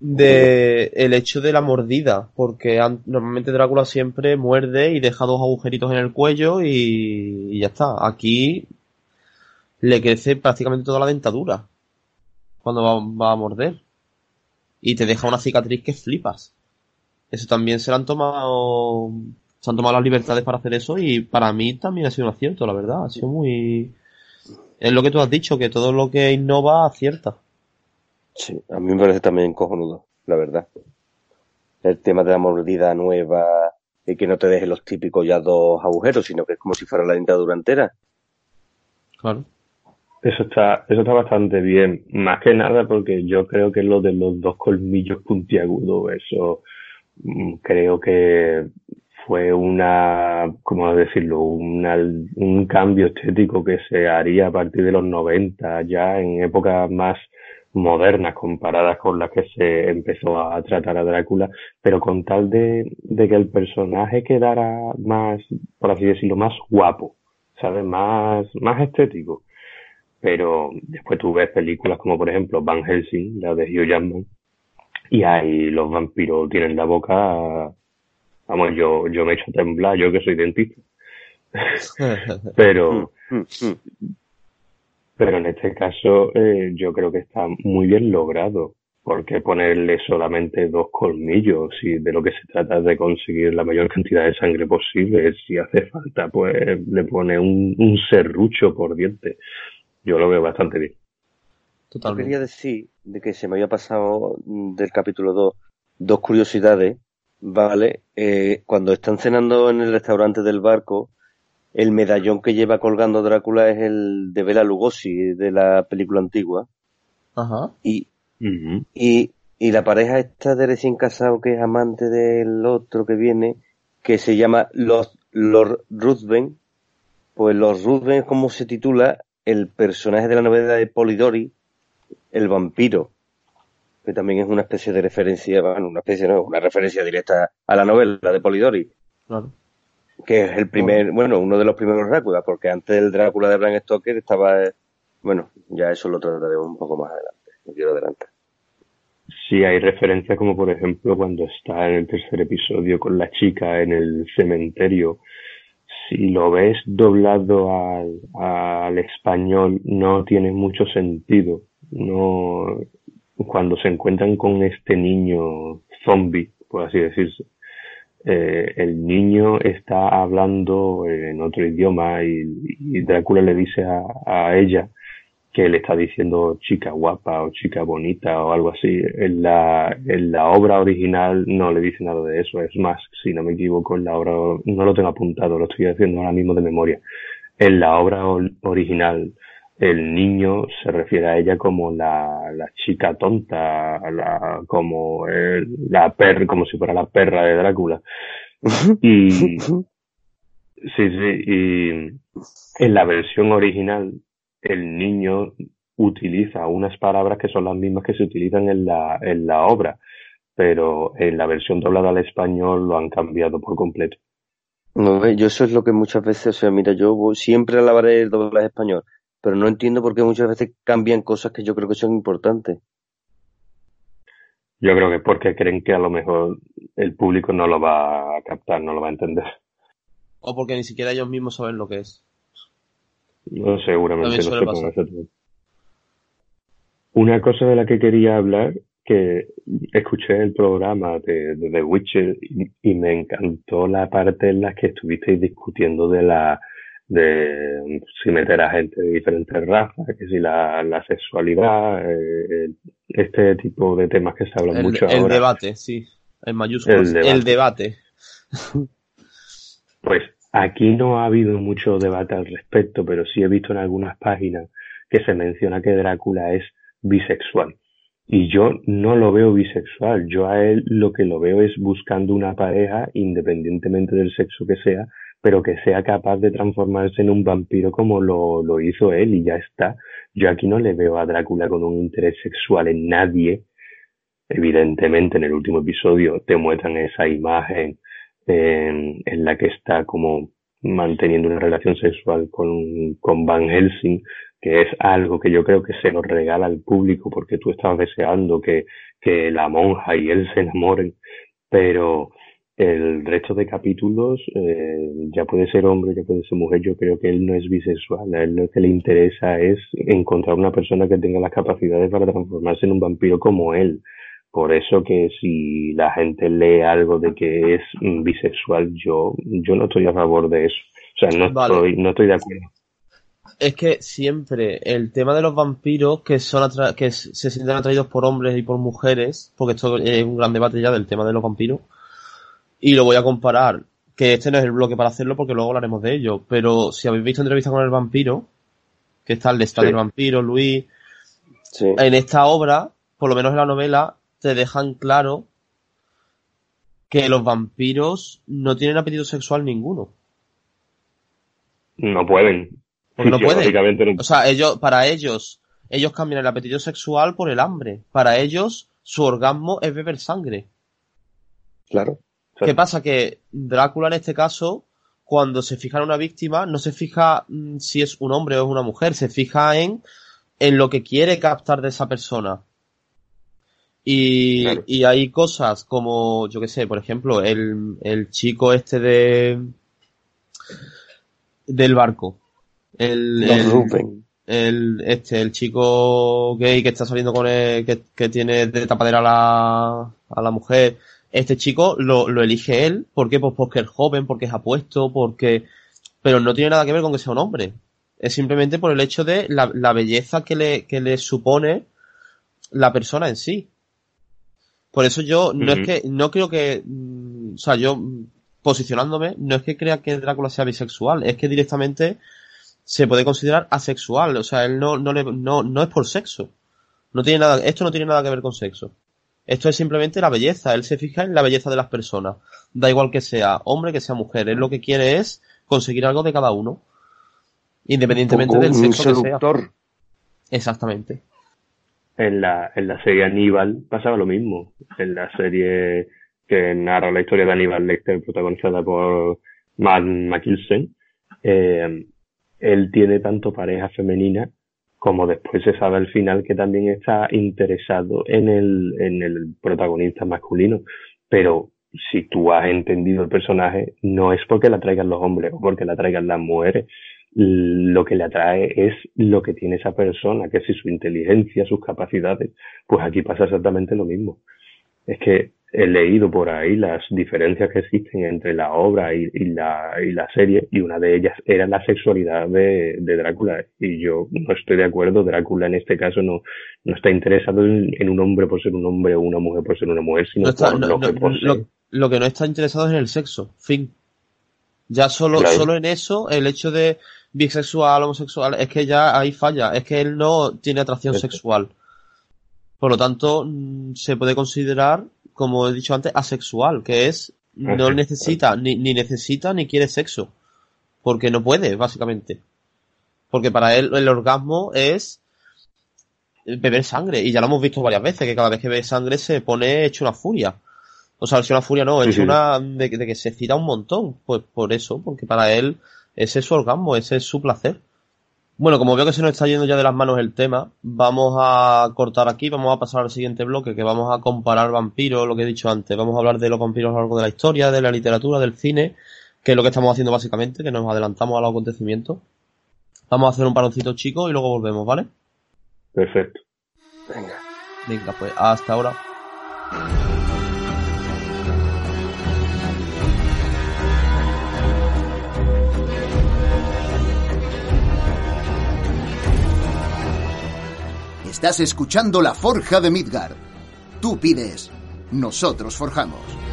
de el hecho de la mordida? Porque normalmente Drácula siempre muerde y deja dos agujeritos en el cuello y, ya está. Aquí le crece prácticamente toda la dentadura cuando va, a morder. Y te deja una cicatriz que flipas. Eso también se han tomado. Se han tomado las libertades para hacer eso y para mí también ha sido un acierto, la verdad. Ha sido muy. Es lo que tú has dicho, que todo lo que innova acierta. Sí, a mí me parece también cojonudo, la verdad. El tema de la mordida nueva y que no te deje los típicos ya dos agujeros, sino que es como si fuera la dentadura entera. Claro. Eso está, eso está bastante bien. Más que nada porque yo creo que lo de los dos colmillos puntiagudos, eso mm, creo que fue una, ¿cómo decirlo? Una, un cambio estético que se haría a partir de los 90, ya en épocas más modernas comparadas con las que se empezó a tratar a Drácula, pero con tal de, de que el personaje quedara más, por así decirlo, más guapo, ¿sabes? Más, más estético pero después tú ves películas como por ejemplo Van Helsing, la de Hugh Jackman, y ahí los vampiros tienen la boca, vamos, yo, yo me he hecho temblar, yo que soy dentista. pero, pero en este caso eh, yo creo que está muy bien logrado, porque ponerle solamente dos colmillos, y de lo que se trata es de conseguir la mayor cantidad de sangre posible, si hace falta, pues le pone un, un serrucho por diente yo lo veo bastante bien. Totalmente. Yo quería decir de que se me había pasado del capítulo 2 dos curiosidades, ¿vale? Eh, cuando están cenando en el restaurante del barco, el medallón que lleva colgando Drácula es el de Bela Lugosi, de la película antigua. Ajá. Y, y, y la pareja esta de recién casado que es amante del otro que viene, que se llama Los, Lord Ruthven, pues Los Ruthven, como se titula, el personaje de la novela de Polidori, el vampiro, que también es una especie de referencia, bueno, una especie, no, una referencia directa a la novela de Polidori. Claro. Que es el primer, bueno, uno de los primeros Drácula, porque antes del Drácula de Bram Stoker estaba, bueno, ya eso lo trataremos un poco más adelante, no quiero adelantar. Sí, hay referencias como por ejemplo cuando está en el tercer episodio con la chica en el cementerio si lo ves doblado al, al español no tiene mucho sentido. No, cuando se encuentran con este niño zombie, por así decirse, eh, el niño está hablando en otro idioma y, Drácula le dice a, a ella que le está diciendo chica guapa o chica bonita o algo así. En la, en la obra original no le dice nada de eso. Es más, si no me equivoco, en la obra, no lo tengo apuntado, lo estoy haciendo ahora mismo de memoria. En la obra original, el niño se refiere a ella como la, la chica tonta, la, como el, la perra, como si fuera la perra de Drácula. y, sí, sí, y en la versión original el niño utiliza unas palabras que son las mismas que se utilizan en la, en la obra, pero en la versión doblada al español lo han cambiado por completo. No, yo eso es lo que muchas veces, o sea, mira, yo siempre alabaré el doblaje español, pero no entiendo por qué muchas veces cambian cosas que yo creo que son importantes. Yo creo que porque creen que a lo mejor el público no lo va a captar, no lo va a entender. O porque ni siquiera ellos mismos saben lo que es. No, seguramente no sé Una cosa de la que quería hablar, que escuché el programa de, The Witcher y, me encantó la parte en la que estuvisteis discutiendo de la de si meter a gente de diferentes razas, que si la, la sexualidad, eh, este tipo de temas que se hablan mucho el ahora. El debate, sí, en mayúsculas. El debate. Pues Aquí no ha habido mucho debate al respecto, pero sí he visto en algunas páginas que se menciona que Drácula es bisexual. Y yo no lo veo bisexual, yo a él lo que lo veo es buscando una pareja, independientemente del sexo que sea, pero que sea capaz de transformarse en un vampiro como lo, lo hizo él y ya está. Yo aquí no le veo a Drácula con un interés sexual en nadie. Evidentemente en el último episodio te muestran esa imagen en, en la que está como manteniendo una relación sexual con, con Van Helsing, que es algo que yo creo que se nos regala al público porque tú estabas deseando que, que la monja y él se enamoren, pero el resto de capítulos eh, ya puede ser hombre, ya puede ser mujer, yo creo que él no es bisexual, a él lo que le interesa es encontrar una persona que tenga las capacidades para transformarse en un vampiro como él. Por eso que si la gente lee algo de que es bisexual, yo, yo no estoy a favor de eso. O sea, no, estoy, no estoy de acuerdo es que siempre el tema de los vampiros que son que se sienten atraídos por hombres y por mujeres, porque esto es un gran debate ya del tema de los vampiros, y lo voy a comparar, que este no es el bloque para hacerlo porque luego hablaremos de ello, pero si habéis visto entrevista con el vampiro, que está el de sí. del vampiro, Luis, en esta obra, por lo menos en la novela, te dejan claro que los vampiros no tienen apetito sexual ninguno. No pueden. Porque no pueden. O sea, ellos, para ellos, ellos cambian el apetito sexual por el hambre. Para ellos, su orgasmo es beber sangre. Claro. ¿Qué pasa? Que Drácula en este caso, cuando se fija en una víctima, no se fija mm, si es un hombre o es una mujer, se fija en, en lo que quiere captar de esa persona. Y, y hay cosas como, yo qué sé, por ejemplo, el, el chico este de del barco. El, el, este, el chico gay que está saliendo con él, que, que tiene de tapadera a la, a la mujer, este chico lo, lo elige él, ¿por qué? Pues porque es joven, porque es apuesto, porque, pero no tiene nada que ver con que sea un hombre. Es simplemente por el hecho de la, la belleza que le, que le supone la persona en sí. Por eso yo, no es que, no creo que, mm, o sea, yo, posicionándome, no es que crea que Drácula sea bisexual, es que directamente se puede considerar asexual, o sea, él no, no, le, no, no es por sexo. No tiene nada, esto no tiene nada que ver con sexo. Esto es simplemente la belleza, él se fija en la belleza de las personas. Da igual que sea hombre, que sea mujer, él lo que quiere es conseguir algo de cada uno. Independientemente del sexo que sea. Exactamente. En la, en la serie Aníbal pasaba lo mismo. En la serie que narra la historia de Aníbal Lecter, protagonizada por Matt Mikkelsen, eh, él tiene tanto pareja femenina como después se sabe al final que también está interesado en el, en el protagonista masculino. Pero si tú has entendido el personaje, no es porque la traigan los hombres o porque la traigan las mujeres. Lo que le atrae es lo que tiene esa persona, que si su inteligencia, sus capacidades, pues aquí pasa exactamente lo mismo. Es que he leído por ahí las diferencias que existen entre la obra y, y, la, y la serie y una de ellas era la sexualidad de, de, Drácula y yo no estoy de acuerdo Drácula en este caso no, no está interesado en, en, un hombre por ser un hombre o una mujer por ser una mujer sino no está, por no, lo que posee. Lo, lo, que no está interesado es en el sexo fin ya solo claro. solo en eso el hecho de bisexual homosexual es que ya ahí falla es que él no tiene atracción sexual por lo tanto mm, se puede considerar como he dicho antes, asexual, que es no necesita, ni, ni necesita ni quiere sexo. Porque no puede, básicamente. Porque para él el orgasmo es beber sangre. Y ya lo hemos visto varias veces, que cada vez que bebe sangre se pone hecho una furia. O sea, hecho una furia no, hecho sí, sí. una de, de, que se cita un montón. Pues por eso, porque para él ese es su orgasmo, ese es su placer. Bueno, como veo que se nos está yendo ya de las manos el tema, vamos a cortar aquí, vamos a pasar al siguiente bloque, que vamos a comparar vampiros, lo que he dicho antes. Vamos a hablar de los vampiros a lo largo de la historia, de la literatura, del cine, que es lo que estamos haciendo básicamente, que nos adelantamos a los acontecimientos. Vamos a hacer un paroncito chico y luego volvemos, ¿vale? Perfecto. Venga. Venga, pues hasta ahora. Estás escuchando La Forja de Midgard. Tú pides, nosotros forjamos.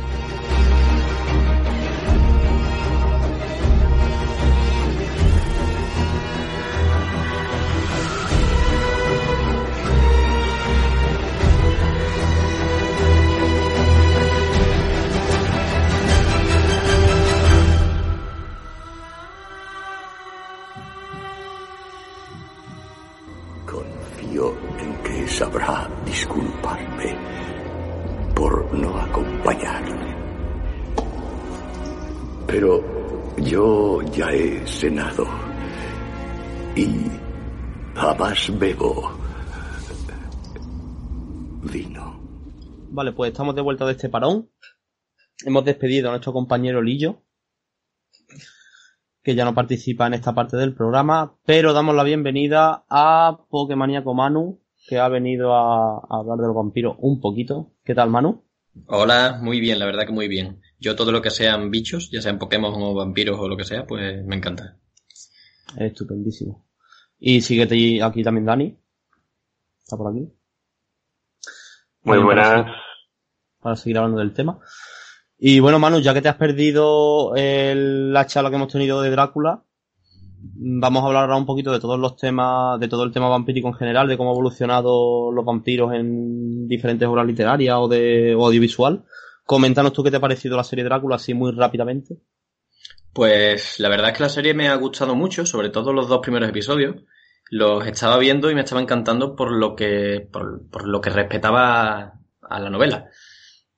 Y jamás bebo vino. Vale, pues estamos de vuelta de este parón. Hemos despedido a nuestro compañero Lillo, que ya no participa en esta parte del programa, pero damos la bienvenida a Pokemaniaco Manu, que ha venido a, a hablar de los vampiros un poquito. ¿Qué tal, Manu? Hola, muy bien, la verdad que muy bien. Yo todo lo que sean bichos, ya sean Pokémon o vampiros o lo que sea, pues me encanta. Estupendísimo. Y síguete aquí también Dani. Está por aquí. Muy buenas. Para, seguir- para seguir hablando del tema. Y bueno, Manu, ya que te has perdido el- la charla que hemos tenido de Drácula, vamos a hablar ahora un poquito de todos los temas, de todo el tema vampírico en general, de cómo ha evolucionado los vampiros en diferentes obras literarias o de o audiovisual. Coméntanos tú qué te ha parecido la serie Drácula así muy rápidamente. Pues la verdad es que la serie me ha gustado mucho, sobre todo los dos primeros episodios. Los estaba viendo y me estaba encantando por lo que, por, por lo que respetaba a la novela.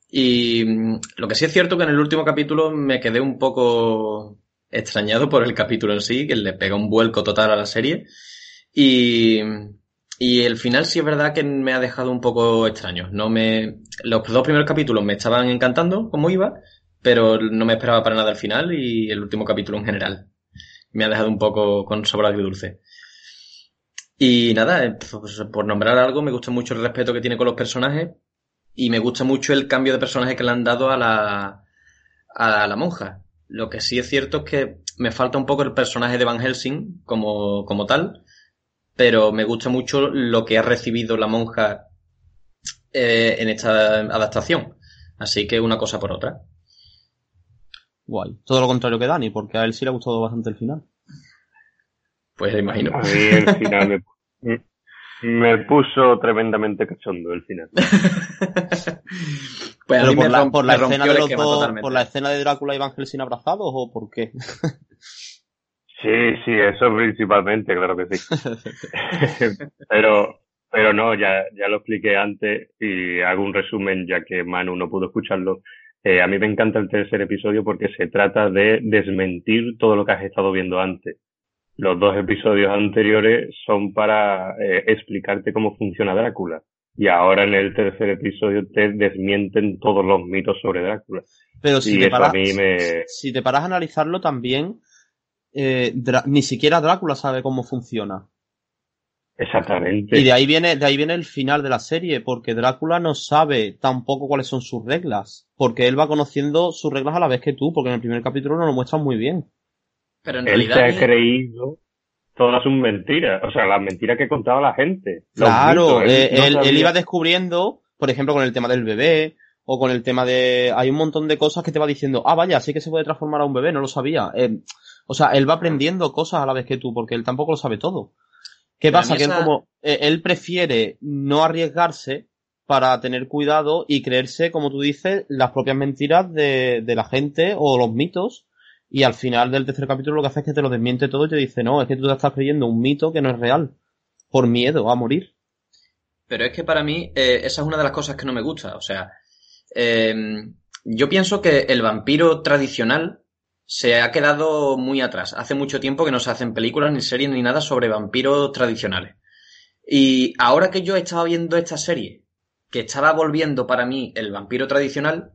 Y mm, lo que sí es cierto que en el último capítulo me quedé un poco extrañado por el capítulo en sí, que le pega un vuelco total a la serie. Y, y el final sí es verdad que me ha dejado un poco extraño. No me, los dos primeros capítulos me estaban encantando como iba, pero no me esperaba para nada el final y el último capítulo en general. Me ha dejado un poco con sabor agridulce. Y nada, eh, pues, por nombrar algo, me gusta mucho el respeto que tiene con los personajes y me gusta mucho el cambio de personaje que le han dado a la, a la monja. Lo que sí es cierto es que me falta un poco el personaje de Van Helsing como, como tal, pero me gusta mucho lo que ha recibido la monja eh, en esta adaptación. Así que una cosa por otra. Guay. Todo lo contrario que Dani, porque a él sí le ha gustado bastante el final. Pues imagino. A mí el final me, me puso tremendamente cachondo el final. Pues a Pero mí por me la, romp- por la me escena de los dos, por la escena de Drácula y Van Helsing abrazados o por qué? Sí, sí, eso principalmente, claro que sí. pero, pero no, ya, ya lo expliqué antes y hago un resumen ya que Manu no pudo escucharlo. Eh, a mí me encanta el tercer episodio porque se trata de desmentir todo lo que has estado viendo antes. Los dos episodios anteriores son para eh, explicarte cómo funciona Drácula. Y ahora en el tercer episodio te desmienten todos los mitos sobre Drácula. Pero si y te paras, a mí me... si te paras a analizarlo también, eh, ni siquiera Drácula sabe cómo funciona. Exactamente. Y de ahí viene, de ahí viene el final de la serie, porque Drácula no sabe tampoco cuáles son sus reglas, porque él va conociendo sus reglas a la vez que tú, porque en el primer capítulo no lo muestran muy bien. Pero en Él se realidad. ha es- creído todas sus mentiras, o sea, las mentiras que contaba la gente. Claro, mitos, eh, no él, él iba descubriendo, por ejemplo, con el tema del bebé, o con el tema de... Hay un montón de cosas que te va diciendo, ah, vaya, sí que se puede transformar a un bebé, no lo sabía. Eh, o sea, él va aprendiendo cosas a la vez que tú, porque él tampoco lo sabe todo. ¿Qué Pero pasa? Que él como, eh, él prefiere no arriesgarse para tener cuidado y creerse, como tú dices, las propias mentiras de, de la gente o los mitos. Y al final del tercer capítulo lo que hace es que te lo desmiente todo y te dice, no, es que tú te estás creyendo un mito que no es real. Por miedo a morir. Pero es que para mí eh, esa es una de las cosas que no me gusta. O sea, eh, yo pienso que el vampiro tradicional se ha quedado muy atrás. Hace mucho tiempo que no se hacen películas, ni series, ni nada sobre vampiros tradicionales. Y ahora que yo estaba viendo esta serie, que estaba volviendo para mí el vampiro tradicional,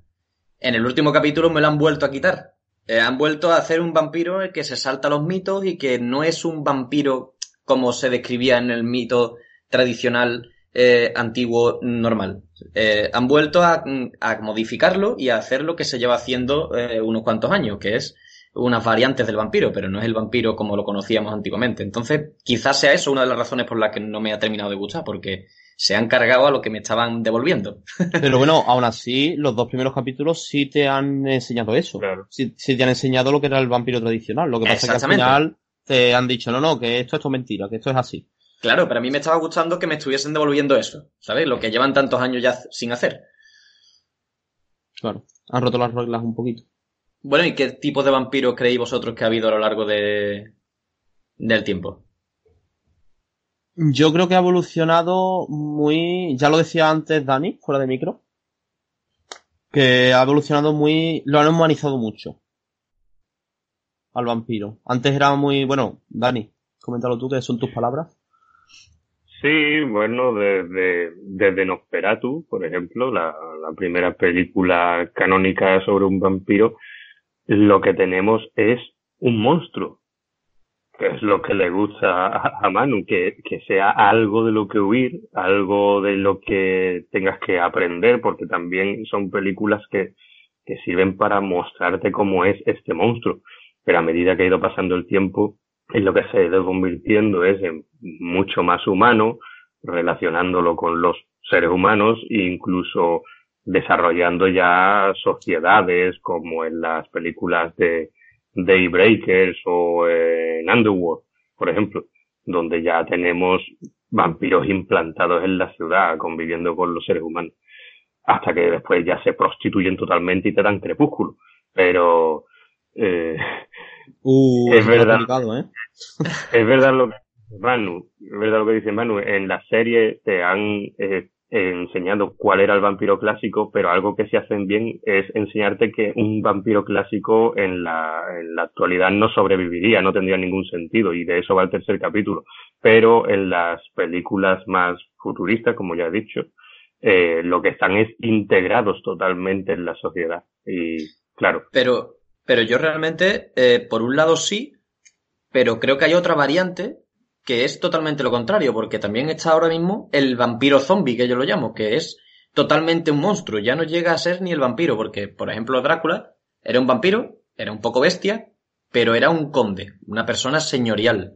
en el último capítulo me lo han vuelto a quitar. Eh, han vuelto a hacer un vampiro que se salta los mitos y que no es un vampiro como se describía en el mito tradicional eh, antiguo normal. Eh, han vuelto a, a modificarlo y a hacer lo que se lleva haciendo eh, unos cuantos años, que es unas variantes del vampiro, pero no es el vampiro como lo conocíamos antiguamente. Entonces, quizás sea eso una de las razones por las que no me ha terminado de gustar, porque se han cargado a lo que me estaban devolviendo. Pero bueno, aún así, los dos primeros capítulos sí te han enseñado eso. Claro. Sí, sí te han enseñado lo que era el vampiro tradicional. Lo que pasa es que al Exactamente. final te han dicho, no, no, que esto, esto es mentira, que esto es así. Claro, pero a mí me estaba gustando que me estuviesen devolviendo eso, ¿sabes? Lo que llevan tantos años ya sin hacer. Claro, han roto las reglas un poquito. Bueno, ¿y qué tipo de vampiros creéis vosotros que ha habido a lo largo de del tiempo? Yo creo que ha evolucionado muy, ya lo decía antes Dani, fuera de micro, que ha evolucionado muy, lo han humanizado mucho. al vampiro. Antes era muy, bueno, Dani, coméntalo tú, que son tus palabras. Sí, bueno, desde, desde Nosferatu, por ejemplo, la, la primera película canónica sobre un vampiro, lo que tenemos es un monstruo, que es lo que le gusta a, a Manu, que, que sea algo de lo que huir, algo de lo que tengas que aprender, porque también son películas que, que sirven para mostrarte cómo es este monstruo. Pero a medida que ha ido pasando el tiempo, en lo que se ha ido convirtiendo es en mucho más humano, relacionándolo con los seres humanos e incluso desarrollando ya sociedades como en las películas de Daybreakers o en Underworld, por ejemplo, donde ya tenemos vampiros implantados en la ciudad conviviendo con los seres humanos hasta que después ya se prostituyen totalmente y te dan crepúsculo. Pero eh, uh, es verdad, ¿eh? es verdad lo que Manu, es verdad lo que dice Manu, en la serie te han eh, enseñado cuál era el vampiro clásico, pero algo que se hacen bien es enseñarte que un vampiro clásico en la, en la actualidad no sobreviviría, no tendría ningún sentido, y de eso va el tercer capítulo. Pero en las películas más futuristas, como ya he dicho, eh, lo que están es integrados totalmente en la sociedad. Y claro. Pero, pero yo realmente, eh, por un lado sí, pero creo que hay otra variante que es totalmente lo contrario, porque también está ahora mismo el vampiro zombie, que yo lo llamo, que es totalmente un monstruo, ya no llega a ser ni el vampiro, porque, por ejemplo, Drácula era un vampiro, era un poco bestia, pero era un conde, una persona señorial.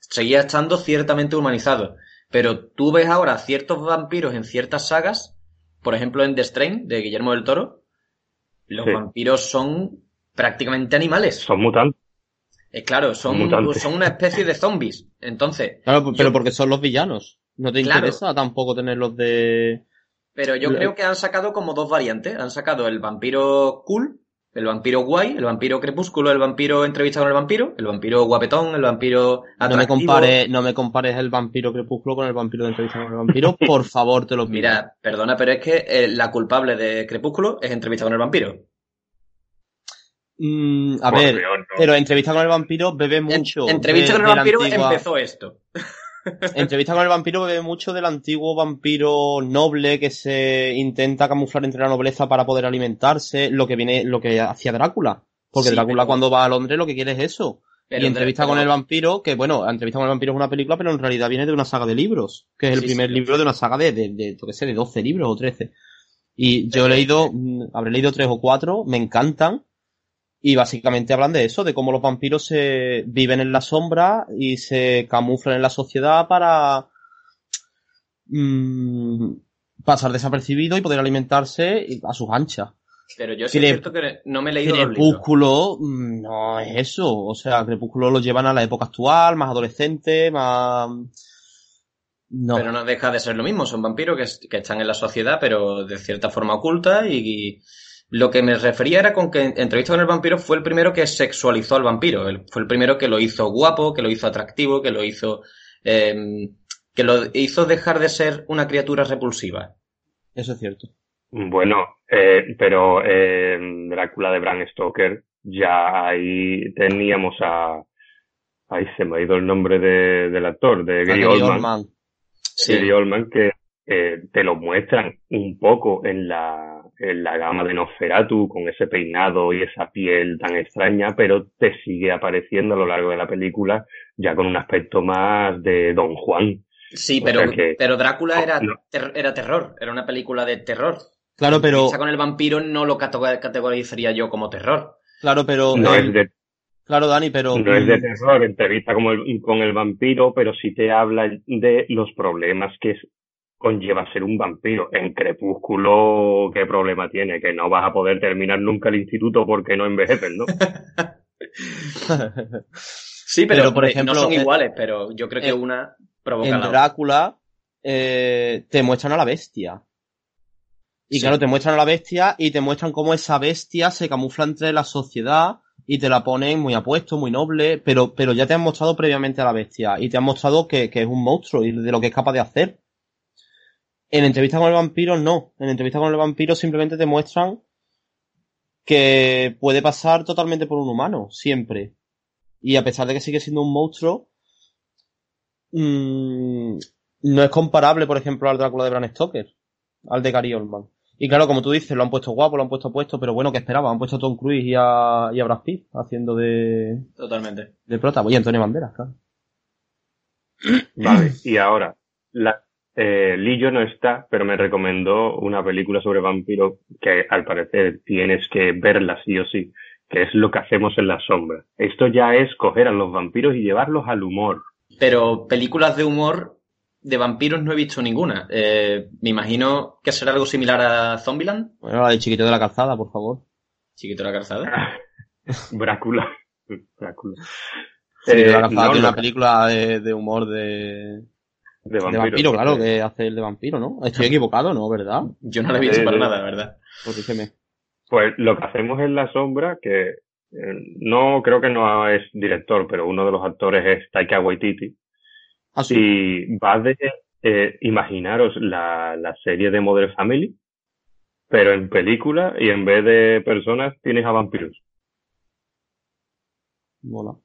Seguía estando ciertamente humanizado. Pero tú ves ahora ciertos vampiros en ciertas sagas, por ejemplo en The Strain, de Guillermo del Toro, los Sí. vampiros son prácticamente animales. Son mutantes. Eh, claro, son, Mutantes. son una especie de zombies. Entonces, Claro, pero Yo- porque son los villanos. No te Claro. interesa tampoco tenerlos de... pero yo creo que han sacado como dos variantes. Han sacado el vampiro cool, el vampiro guay, el vampiro crepúsculo, el vampiro entrevista con el vampiro, el vampiro guapetón, el vampiro No me, atractivo. compares, no me compares el vampiro crepúsculo con el vampiro de entrevista con el vampiro. Por favor, te lo pido. Mira, perdona, pero es que eh, la culpable de Crepúsculo es entrevista con el vampiro. Mm, a Por ver, Dios, no. pero entrevista con el vampiro bebe En- mucho. entrevista de- con el vampiro antigua- empezó esto. Entrevista con el vampiro bebe mucho del antiguo vampiro noble que se intenta camuflar entre la nobleza para poder alimentarse, lo que viene, lo que hacía Drácula. Porque Sí, Drácula pero- cuando va a Londres lo que quiere es eso. Pero y entrevista pero- con el vampiro, que bueno, entrevista con el vampiro es una película, pero en realidad viene de una saga de libros, que es el Sí, primer sí. libro de una saga de, de, de, yo qué sé, de 12 libros o 13. Y yo he leído, mm, habré leído tres o cuatro, me encantan, y básicamente hablan de eso, de cómo los vampiros se viven en la sombra y se camuflan en la sociedad para mm, pasar desapercibido y poder alimentarse a sus anchas. Pero yo sí es cierto que no me he leído los libros. Crepúsculo mm, no es eso. O sea, Crepúsculo lo llevan a la época actual, más adolescente, más... No. Pero no deja de ser lo mismo. Son vampiros que, que están en la sociedad, pero de cierta forma oculta. Y lo que me refería era con que en Entrevista con el vampiro fue el primero que sexualizó al vampiro. Fue el primero que lo hizo guapo, que lo hizo atractivo, que lo hizo. eh, que lo hizo dejar de ser una criatura repulsiva. Eso es cierto. Bueno, eh, pero en Drácula de Bram Stoker ya ahí teníamos a... Ahí se me ha ido el nombre de, del actor, de Gary Gary Oldman. Oldman. Sí. Gary Oldman que eh, te lo muestran un poco en la, en la gama de Nosferatu, con ese peinado y esa piel tan extraña, pero te sigue apareciendo a lo largo de la película ya con un aspecto más de Don Juan. Sí, O pero, sea que- pero Drácula era, No. ter- era terror. Era una película de terror. Claro, pero... Con el vampiro no lo categor- categorizaría yo como terror. Claro, pero... No el- es de Claro, Dani, pero... No es de terror, entrevista como el- con el vampiro, pero sí te habla de los problemas que conlleva ser un vampiro. En Crepúsculo, ¿qué problema tiene? Que no vas a poder terminar nunca el instituto porque no envejeces, ¿no? Sí, pero, Pero, por eh, ejemplo, no son iguales, pero yo creo que en- una provoca en la otra. Drácula eh, te muestran a la bestia. Y Sí. claro, te muestran a la bestia y te muestran cómo esa bestia se camufla entre la sociedad y te la ponen muy apuesto, muy noble, pero, pero ya te han mostrado previamente a la bestia y te han mostrado que, que es un monstruo y de lo que es capaz de hacer. En entrevista con el vampiro no. En entrevista con el vampiro simplemente te muestran que puede pasar totalmente por un humano, siempre. Y a pesar de que sigue siendo un monstruo, mm, no es comparable, por ejemplo, al Drácula de Bram Stoker, al de Gary Oldman. Y claro, como tú dices, lo han puesto guapo, lo han puesto puesto, pero bueno, ¿qué esperaba? Han puesto a Tom Cruise y a, y a Brad Pitt haciendo de, Totalmente. de prota. Y Antonio Banderas, claro. Vale, y ahora, la, eh, Lillo no está, pero me recomendó una película sobre vampiros que al parecer tienes que verla sí o sí, que es lo que hacemos en la sombra. Esto ya es coger a los vampiros y llevarlos al humor. Pero películas de humor de vampiros no he visto ninguna. Eh, me imagino que será algo similar a Zombieland. Bueno, la de Chiquito de la Calzada, por favor. Chiquito de la calzada. Brácula. Brácula. Chiquito de la Eh, Calzada no, tiene lo- una película de, de humor de, de vampiro, claro, que hace el de vampiro, ¿no? Estoy equivocado, ¿no? ¿Verdad? Yo no la he visto Sí, para nada, la verdad. Corrígeme. Pues lo que hacemos en la sombra, que eh, no creo que no es director, pero uno de los actores es Taika Waititi. Ah, sí. Y va de eh, imaginaros la, la serie de Modern Family, pero en película y en vez de personas tienes a vampiros. Mola.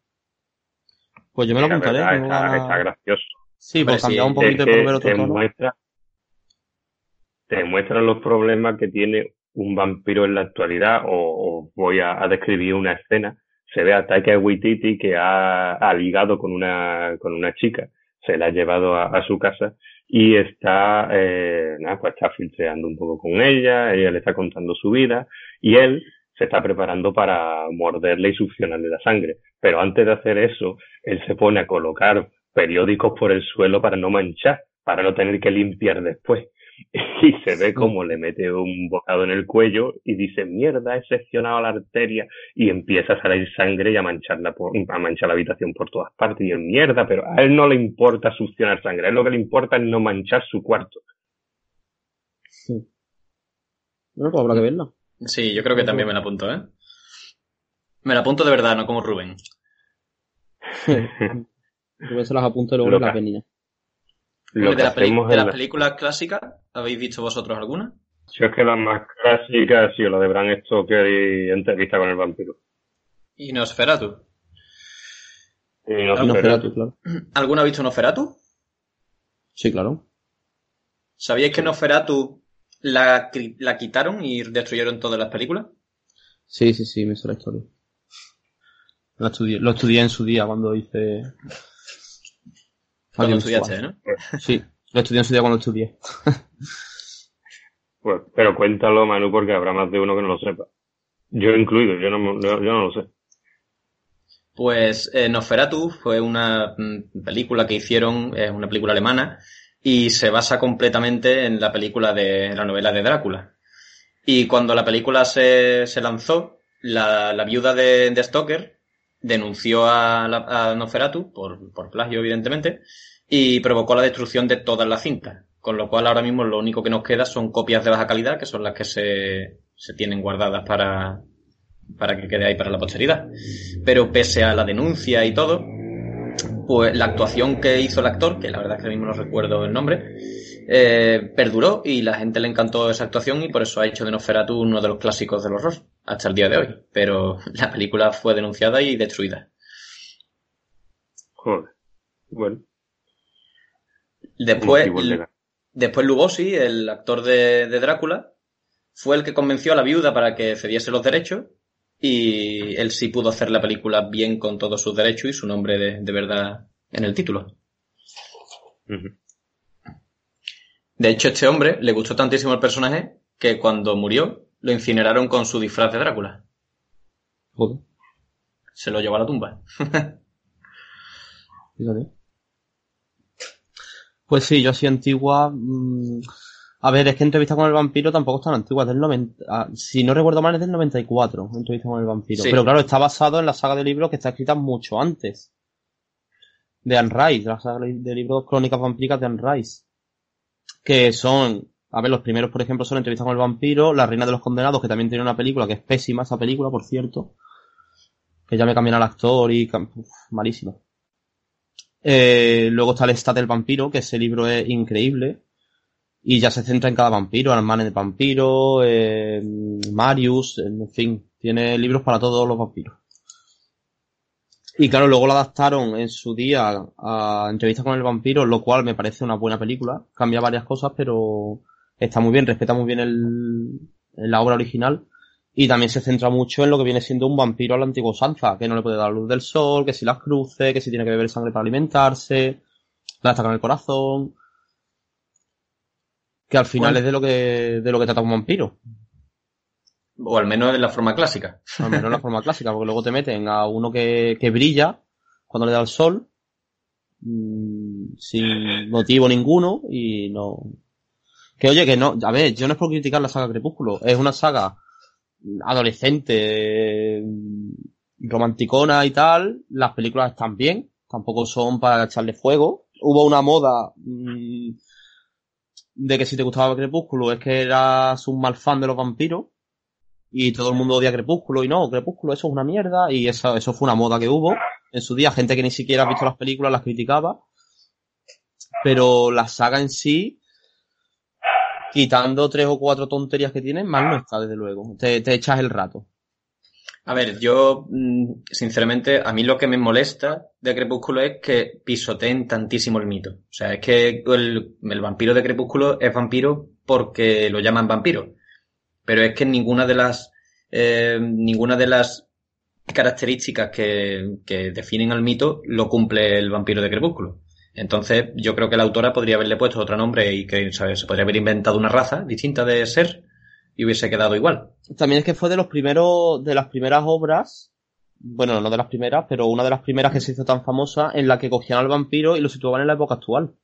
Pues yo me lo apuntaré. está, ganas- está gracioso. Sí, pues cambiar sí, un poquito y por que ver otro te tono. muestra, te muestra los problemas que tiene un vampiro en la actualidad, o, o voy a, a describir una escena. Se ve a Taika Waititi que ha, ha ligado con una, con una chica, se la ha llevado a, a su casa y está, eh, nada, pues está filtreando un poco con ella, ella le está contando su vida y él se está preparando para morderle y succionarle la sangre. Pero antes de hacer eso, él se pone a colocar periódicos por el suelo para no manchar, para no tener que limpiar después. Y se ve como le mete un bocado en el cuello y dice, mierda, he seccionado la arteria y empieza a salir sangre y a mancharla por, a manchar la habitación por todas partes. Y él, mierda, pero a él no le importa succionar sangre, a él lo que le importa es no manchar su cuarto. Sí. Bueno, pues habrá que verla. Sí, yo creo que también me la apunto, ¿eh? Me la apunto de verdad, no como Rubén. Rubén se las apunto luego me las. Lo de que la de en las la- películas clásicas, ¿habéis visto vosotros alguna? Yo es que las más clásicas ha sido la de Bram Stoker y Entrevista con el vampiro. Y Nosferatu. Y Nosferatu, claro. ¿Alguno ha visto Nosferatu? Sí, claro. ¿Sabíais que Nosferatu la, la quitaron y destruyeron todas las películas? Sí, sí, sí, me sé la historia. Lo estudié, lo estudié en su día cuando hice... Cuando estudiaste, ¿no? Sí, lo estudié en su día cuando estudié. Pues, pero cuéntalo, Manu, porque habrá más de uno que no lo sepa. Yo incluido, yo no, yo, yo no lo sé. Pues eh, Nosferatu fue una mm, película que hicieron, es una película alemana, y se basa completamente en la película de la novela de Drácula. Y cuando la película se, se lanzó, la, la viuda de, de Stoker denunció a, la- a Nosferatu, por, por plagio evidentemente, y provocó la destrucción de todas las cintas. Con lo cual ahora mismo lo único que nos queda son copias de baja calidad, que son las que se, se tienen guardadas para, para que quede ahí para la posteridad. Pero pese a la denuncia y todo, pues la actuación que hizo el actor, que la verdad es que mismo no recuerdo el nombre, eh, perduró y la gente le encantó esa actuación y por eso ha hecho de Nosferatu uno de los clásicos del horror hasta el día de hoy. Pero la película fue denunciada y destruida. Joder. Bueno, Después, después Lugosi, el actor de, de Drácula, fue el que convenció a la viuda para que cediese los derechos y él sí pudo hacer la película bien con todos sus derechos y su nombre de, de verdad en el título. De hecho, este hombre le gustó tantísimo el personaje que cuando murió lo incineraron con su disfraz de Drácula. Joder, Se lo llevó a la tumba. fíjate. Pues sí, yo así antigua... mm, A ver, es que Entrevista con el vampiro tampoco es tan antigua, es del 90... ah, si no recuerdo mal es del 94, Entrevista con el vampiro. Sí. Pero claro, está basado en la saga de libros que está escrita mucho antes. De Anne Rice, la saga de libros Crónicas Vampíricas de Anne Rice. Que son... A ver, los primeros, por ejemplo, son Entrevista con el vampiro, La reina de los condenados, que también tiene una película que es pésima esa película, por cierto. Que ya me cambian al actor y... uf, malísima. Eh, luego está el Estado del vampiro, que ese libro es increíble. Y ya se centra en cada vampiro, Armand el vampiro, Marius, en fin, tiene libros para todos los vampiros. Y claro, luego la adaptaron en su día a Entrevista con el vampiro, lo cual me parece una buena película. Cambia varias cosas, pero está muy bien, respeta muy bien el, la obra original. Y también se centra mucho en lo que viene siendo un vampiro a la antigua usanza, que no le puede dar luz del sol, que si las cruce, que si tiene que beber sangre para alimentarse, la atacan el corazón. Que al final es de lo que, de lo que trata un vampiro. O al menos en la forma clásica. Al menos en la forma clásica, porque luego te meten a uno que, que brilla cuando le da el sol, mmm, sin motivo ninguno, y no. Que oye, que no, a ver, yo no es por criticar la saga Crepúsculo, es una saga adolescente, romanticona y tal, las películas están bien, tampoco son para echarle fuego. Hubo una moda mmm, de que si te gustaba Crepúsculo es que eras un mal fan de los vampiros y todo el mundo odia Crepúsculo y no, Crepúsculo eso es una mierda y eso, eso fue una moda que hubo en su día, gente que ni siquiera ha visto las películas las criticaba, pero la saga en sí, quitando tres o cuatro tonterías que tiene, mal no está desde luego, te, te echas el rato. A ver, yo, mm, sinceramente, a mí lo que me molesta de Crepúsculo es que pisoteen tantísimo el mito. O sea, es que el, el vampiro de Crepúsculo es vampiro porque lo llaman vampiro. Pero es que ninguna de las, eh, ninguna de las características que, que definen al mito lo cumple el vampiro de Crepúsculo. Entonces, yo creo que la autora podría haberle puesto otro nombre y que ¿sabes? se podría haber inventado una raza distinta de ser y hubiese quedado igual. También es que fue de los primeros, de las primeras obras, bueno, no de las primeras, pero una de las primeras que se hizo tan famosa en la que cogían al vampiro y lo situaban en la época actual.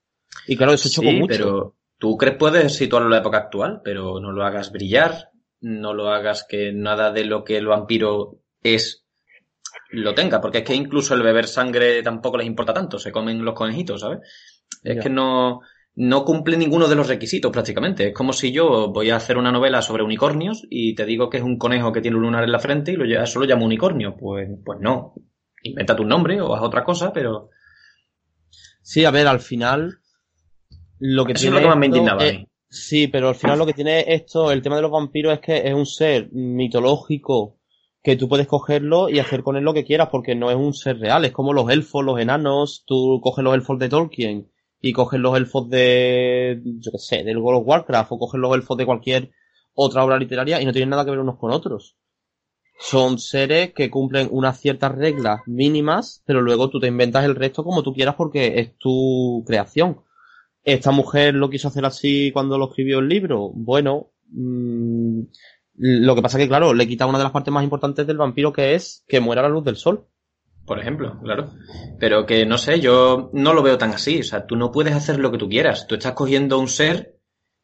Y claro, eso chocó Sí, mucho. pero tú crees puedes situarlo en la época actual, pero no lo hagas brillar, no lo hagas que nada de lo que el vampiro es lo tenga, porque es que incluso el beber sangre tampoco les importa tanto, se comen los conejitos, ¿sabes? Es Ya. que no, no cumple ninguno de los requisitos prácticamente. Es como si yo voy a hacer una novela sobre unicornios y te digo que es un conejo que tiene un lunar en la frente y lo, ll- eso lo llamo unicornio. Pues, pues no. Inventa tu nombre o haz otra cosa, pero Sí, a ver, al final, lo que Eso es tiene lo que más me esto indignaba a es- mí. Sí, pero al final lo que tiene esto, el tema de los vampiros es que es un ser mitológico que tú puedes cogerlo y hacer con él lo que quieras porque no es un ser real, es como los elfos, los enanos, tú coges los elfos de Tolkien y coges los elfos de, yo qué sé, del World of Warcraft o coges los elfos de cualquier otra obra literaria y no tienen nada que ver unos con otros. Son seres que cumplen unas ciertas reglas mínimas, pero luego tú te inventas el resto como tú quieras porque es tu creación. ¿Esta mujer lo quiso hacer así cuando lo escribió el libro? Bueno, mmm, lo que pasa que, claro, le quita una de las partes más importantes del vampiro que es que muera a la luz del sol. Por ejemplo, claro. Pero que no sé, yo no lo veo tan así. O sea, tú no puedes hacer lo que tú quieras. Tú estás cogiendo un ser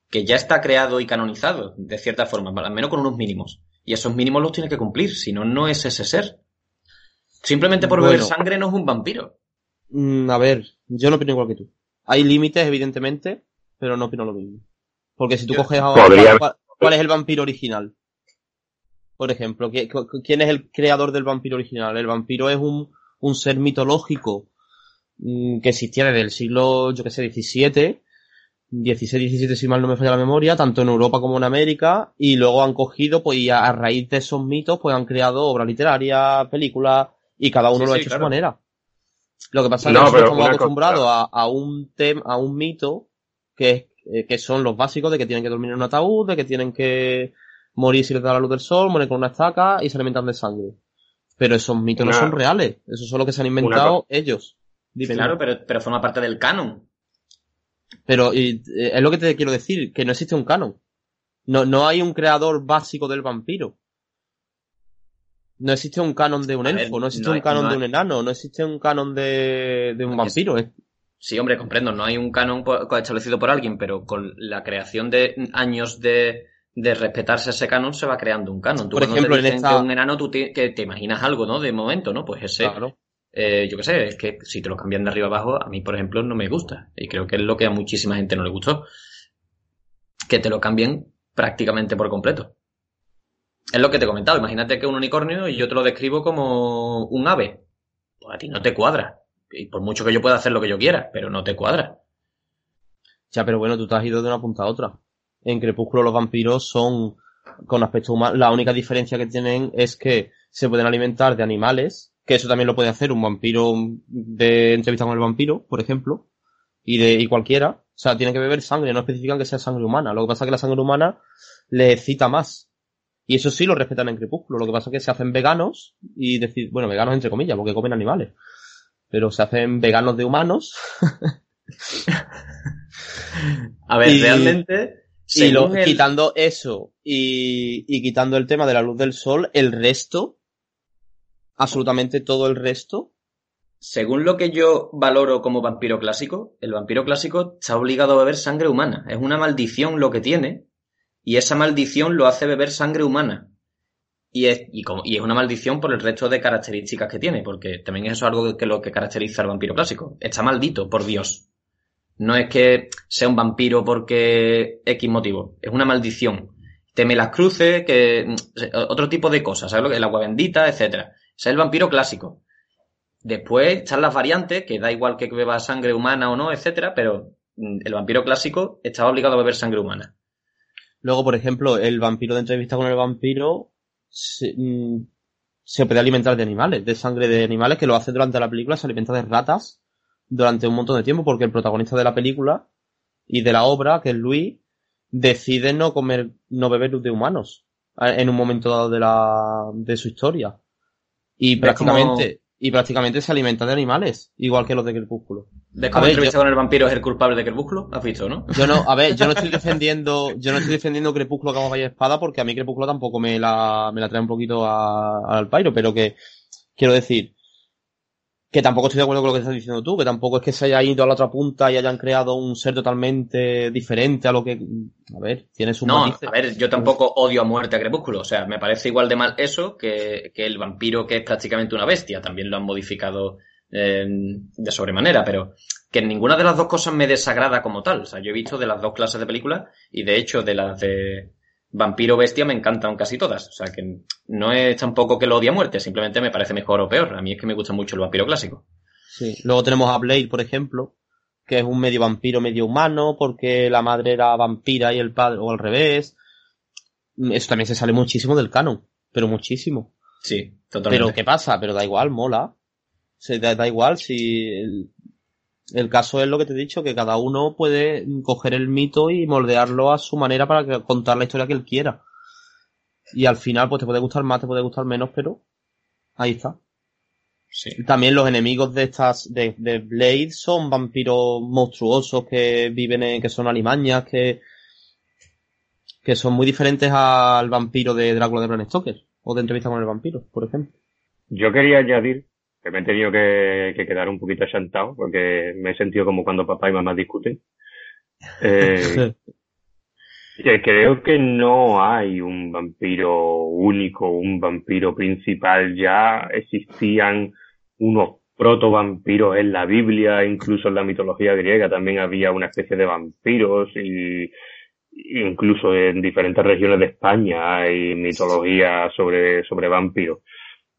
que ya está creado y canonizado, de cierta forma, al menos con unos mínimos. Y esos mínimos los tiene que cumplir, si no, no es ese ser. Simplemente por beber sangre no es un vampiro. Mm, a ver, yo no opino igual que tú. Hay límites, evidentemente, pero no opino lo mismo. Porque si tú Yo- coges a... Podría- ¿cuál, cuál es el vampiro original? Por ejemplo, ¿qui- cu- ¿quién es el creador del vampiro original? El vampiro es un, un ser mitológico mm, que existía desde el siglo, yo que sé, XVII, 16, 17 si mal no me falla la memoria, tanto en Europa como en América, y luego han cogido, pues, y a, a raíz de esos mitos, pues han creado obras literarias, películas, y cada uno Sí, lo ha sí, hecho a claro. su manera. Lo que pasa es que No, nosotros pero estamos acostumbrados cosa- a, a un tem, a un mito que, eh, que son los básicos de que tienen que dormir en un ataúd, de que tienen que morir si les da la luz del sol, morir con una estaca y se alimentan de sangre. Pero esos mitos no son reales, esos son los que se han inventado ellos. Dime, Claro, pero, pero forma parte del canon. Pero y, eh, es lo que te quiero decir, que no existe un canon. No, no hay un creador básico del vampiro. No existe un canon de un ver, elfo, no existe no un canon no de un enano, no existe un canon de, de un vampiro. Es, Sí, hombre, comprendo, no hay un canon establecido por alguien, pero con la creación de años de, de respetarse ese canon se va creando un canon. Tú Por ejemplo, te en esta- que un enano, tú te, que te imaginas algo, ¿no? De momento, ¿no? Pues ese, claro. eh, yo qué sé, es que si te lo cambian de arriba abajo, a mí, por ejemplo, no me gusta. Y creo que es lo que a muchísima gente no le gustó. Que te lo cambien prácticamente por completo. Es lo que te he comentado. Imagínate que un unicornio y yo te lo describo como un ave. Pues a ti no te cuadra. Y por mucho que yo pueda hacer lo que yo quiera, pero no te cuadra. Ya, pero bueno, tú te has ido de una punta a otra. En Crepúsculo los vampiros son con aspecto humano. La única diferencia que tienen es que se pueden alimentar de animales que eso también lo puede hacer un vampiro de entrevista con el vampiro, por ejemplo, y de y cualquiera. O sea, tiene que beber sangre, no especifican que sea sangre humana. Lo que pasa es que la sangre humana le excita más. Y eso sí lo respetan en Crepúsculo. Lo que pasa es que se hacen veganos y decir, bueno, veganos entre comillas, porque comen animales. Pero se hacen veganos de humanos. A ver, Y- realmente. Y lo- el- quitando eso y, y quitando el tema de la luz del sol, el resto, absolutamente todo el resto, Según lo que yo valoro como vampiro clásico, el vampiro clásico está obligado a beber sangre humana. Es una maldición lo que tiene, y esa maldición lo hace beber sangre humana. Y es, y, como- y es una maldición por el resto de características que tiene, porque también eso es algo que lo que caracteriza al vampiro clásico. Está maldito por Dios. No es que sea un vampiro porque X motivo, es una maldición. Teme las cruces, que mm, otro tipo de cosas, ¿sabes? El agua bendita, etcétera. Ese es el vampiro clásico. Después están las variantes, que da igual que beba sangre humana o no, etcétera, pero mm, el vampiro clásico estaba obligado a beber sangre humana. Luego, por ejemplo, el vampiro de entrevista con el vampiro se, mm, se puede alimentar de animales, de sangre de animales, que lo hace durante la película, se alimenta de ratas durante un montón de tiempo, porque el protagonista de la película y de la obra, que es Luis, decide no comer, no beber luz de humanos eh, en un momento dado de la, de su historia. Y ¿Ves prácticamente, y prácticamente se alimenta de animales, igual que los de Crepúsculo. ¿Ves cómo entrevista yo- con el vampiro es el culpable de Crepúsculo? ¿Has visto, no? Yo no, a ver, yo no estoy defendiendo, yo no estoy defendiendo Crepúsculo como vaya espada porque a mí Crepúsculo tampoco me la, me la trae un poquito a- al pairo, pero que, quiero decir, que tampoco estoy de acuerdo con lo que estás diciendo tú, que tampoco es que se haya ido a la otra punta y hayan creado un ser totalmente diferente a lo que, a ver, tiene sus No, matices. a ver, yo tampoco odio a muerte a Crepúsculo. O sea, me parece igual de mal eso que, que el vampiro que es prácticamente una bestia. También lo han modificado eh, de sobremanera, pero que ninguna de las dos cosas me desagrada como tal. O sea, yo he visto de las dos clases de películas y de hecho de las de vampiro bestia me encantan casi todas. O sea, que no es tampoco que lo odie a muerte, simplemente me parece mejor o peor. A mí es que me gusta mucho el vampiro clásico. Sí. Luego tenemos a Blade, por ejemplo, que es un medio vampiro, medio humano, porque la madre era vampira y el padre, o al revés. Eso también se sale muchísimo del canon, pero muchísimo. Sí, totalmente. Pero ¿qué pasa? Pero da igual, mola. Se da, da igual si el, el caso es lo que te he dicho, que cada uno puede coger el mito y moldearlo a su manera para que- contar la historia que él quiera. Y al final, pues te puede gustar más, te puede gustar menos, pero ahí está. Sí. También los enemigos de estas, de, de Blade son vampiros monstruosos que viven en, que son alimañas, que, que son muy diferentes al vampiro de Drácula de Bram Stoker, o de entrevista con el vampiro, por ejemplo. Yo quería añadir que me he tenido que, que quedar un poquito achantado porque me he sentido como cuando papá y mamá discuten. Eh, creo que no hay un vampiro único, un vampiro principal. Ya existían unos proto-vampiros en la Biblia, incluso en la mitología griega también había una especie de vampiros y incluso en diferentes regiones de España hay mitología sobre, sobre vampiros.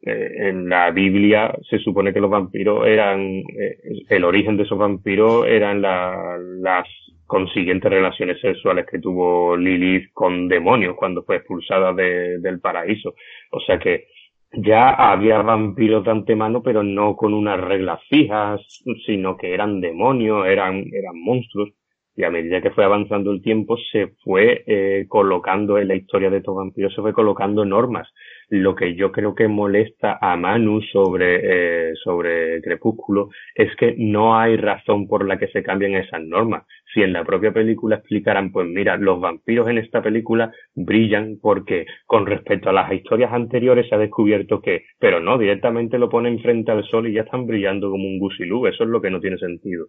Eh, en la Biblia se supone que los vampiros eran, eh, el origen de esos vampiros eran la- las consiguientes relaciones sexuales que tuvo Lilith con demonios cuando fue expulsada de- del paraíso. O sea que ya había vampiros de antemano, pero no con unas reglas fijas, sino que eran demonios, eran, eran monstruos. Y a medida que fue avanzando el tiempo, se fue eh, colocando en la historia de estos vampiros, se fue colocando normas. Lo que yo creo que molesta a Manu sobre, eh, sobre Crepúsculo es que no hay razón por la que se cambien esas normas. Si en la propia película explicaran, pues mira, los vampiros en esta película brillan porque con respecto a las historias anteriores se ha descubierto que, pero no, directamente lo ponen frente al sol y ya están brillando como un gusilú. Eso es lo que no tiene sentido.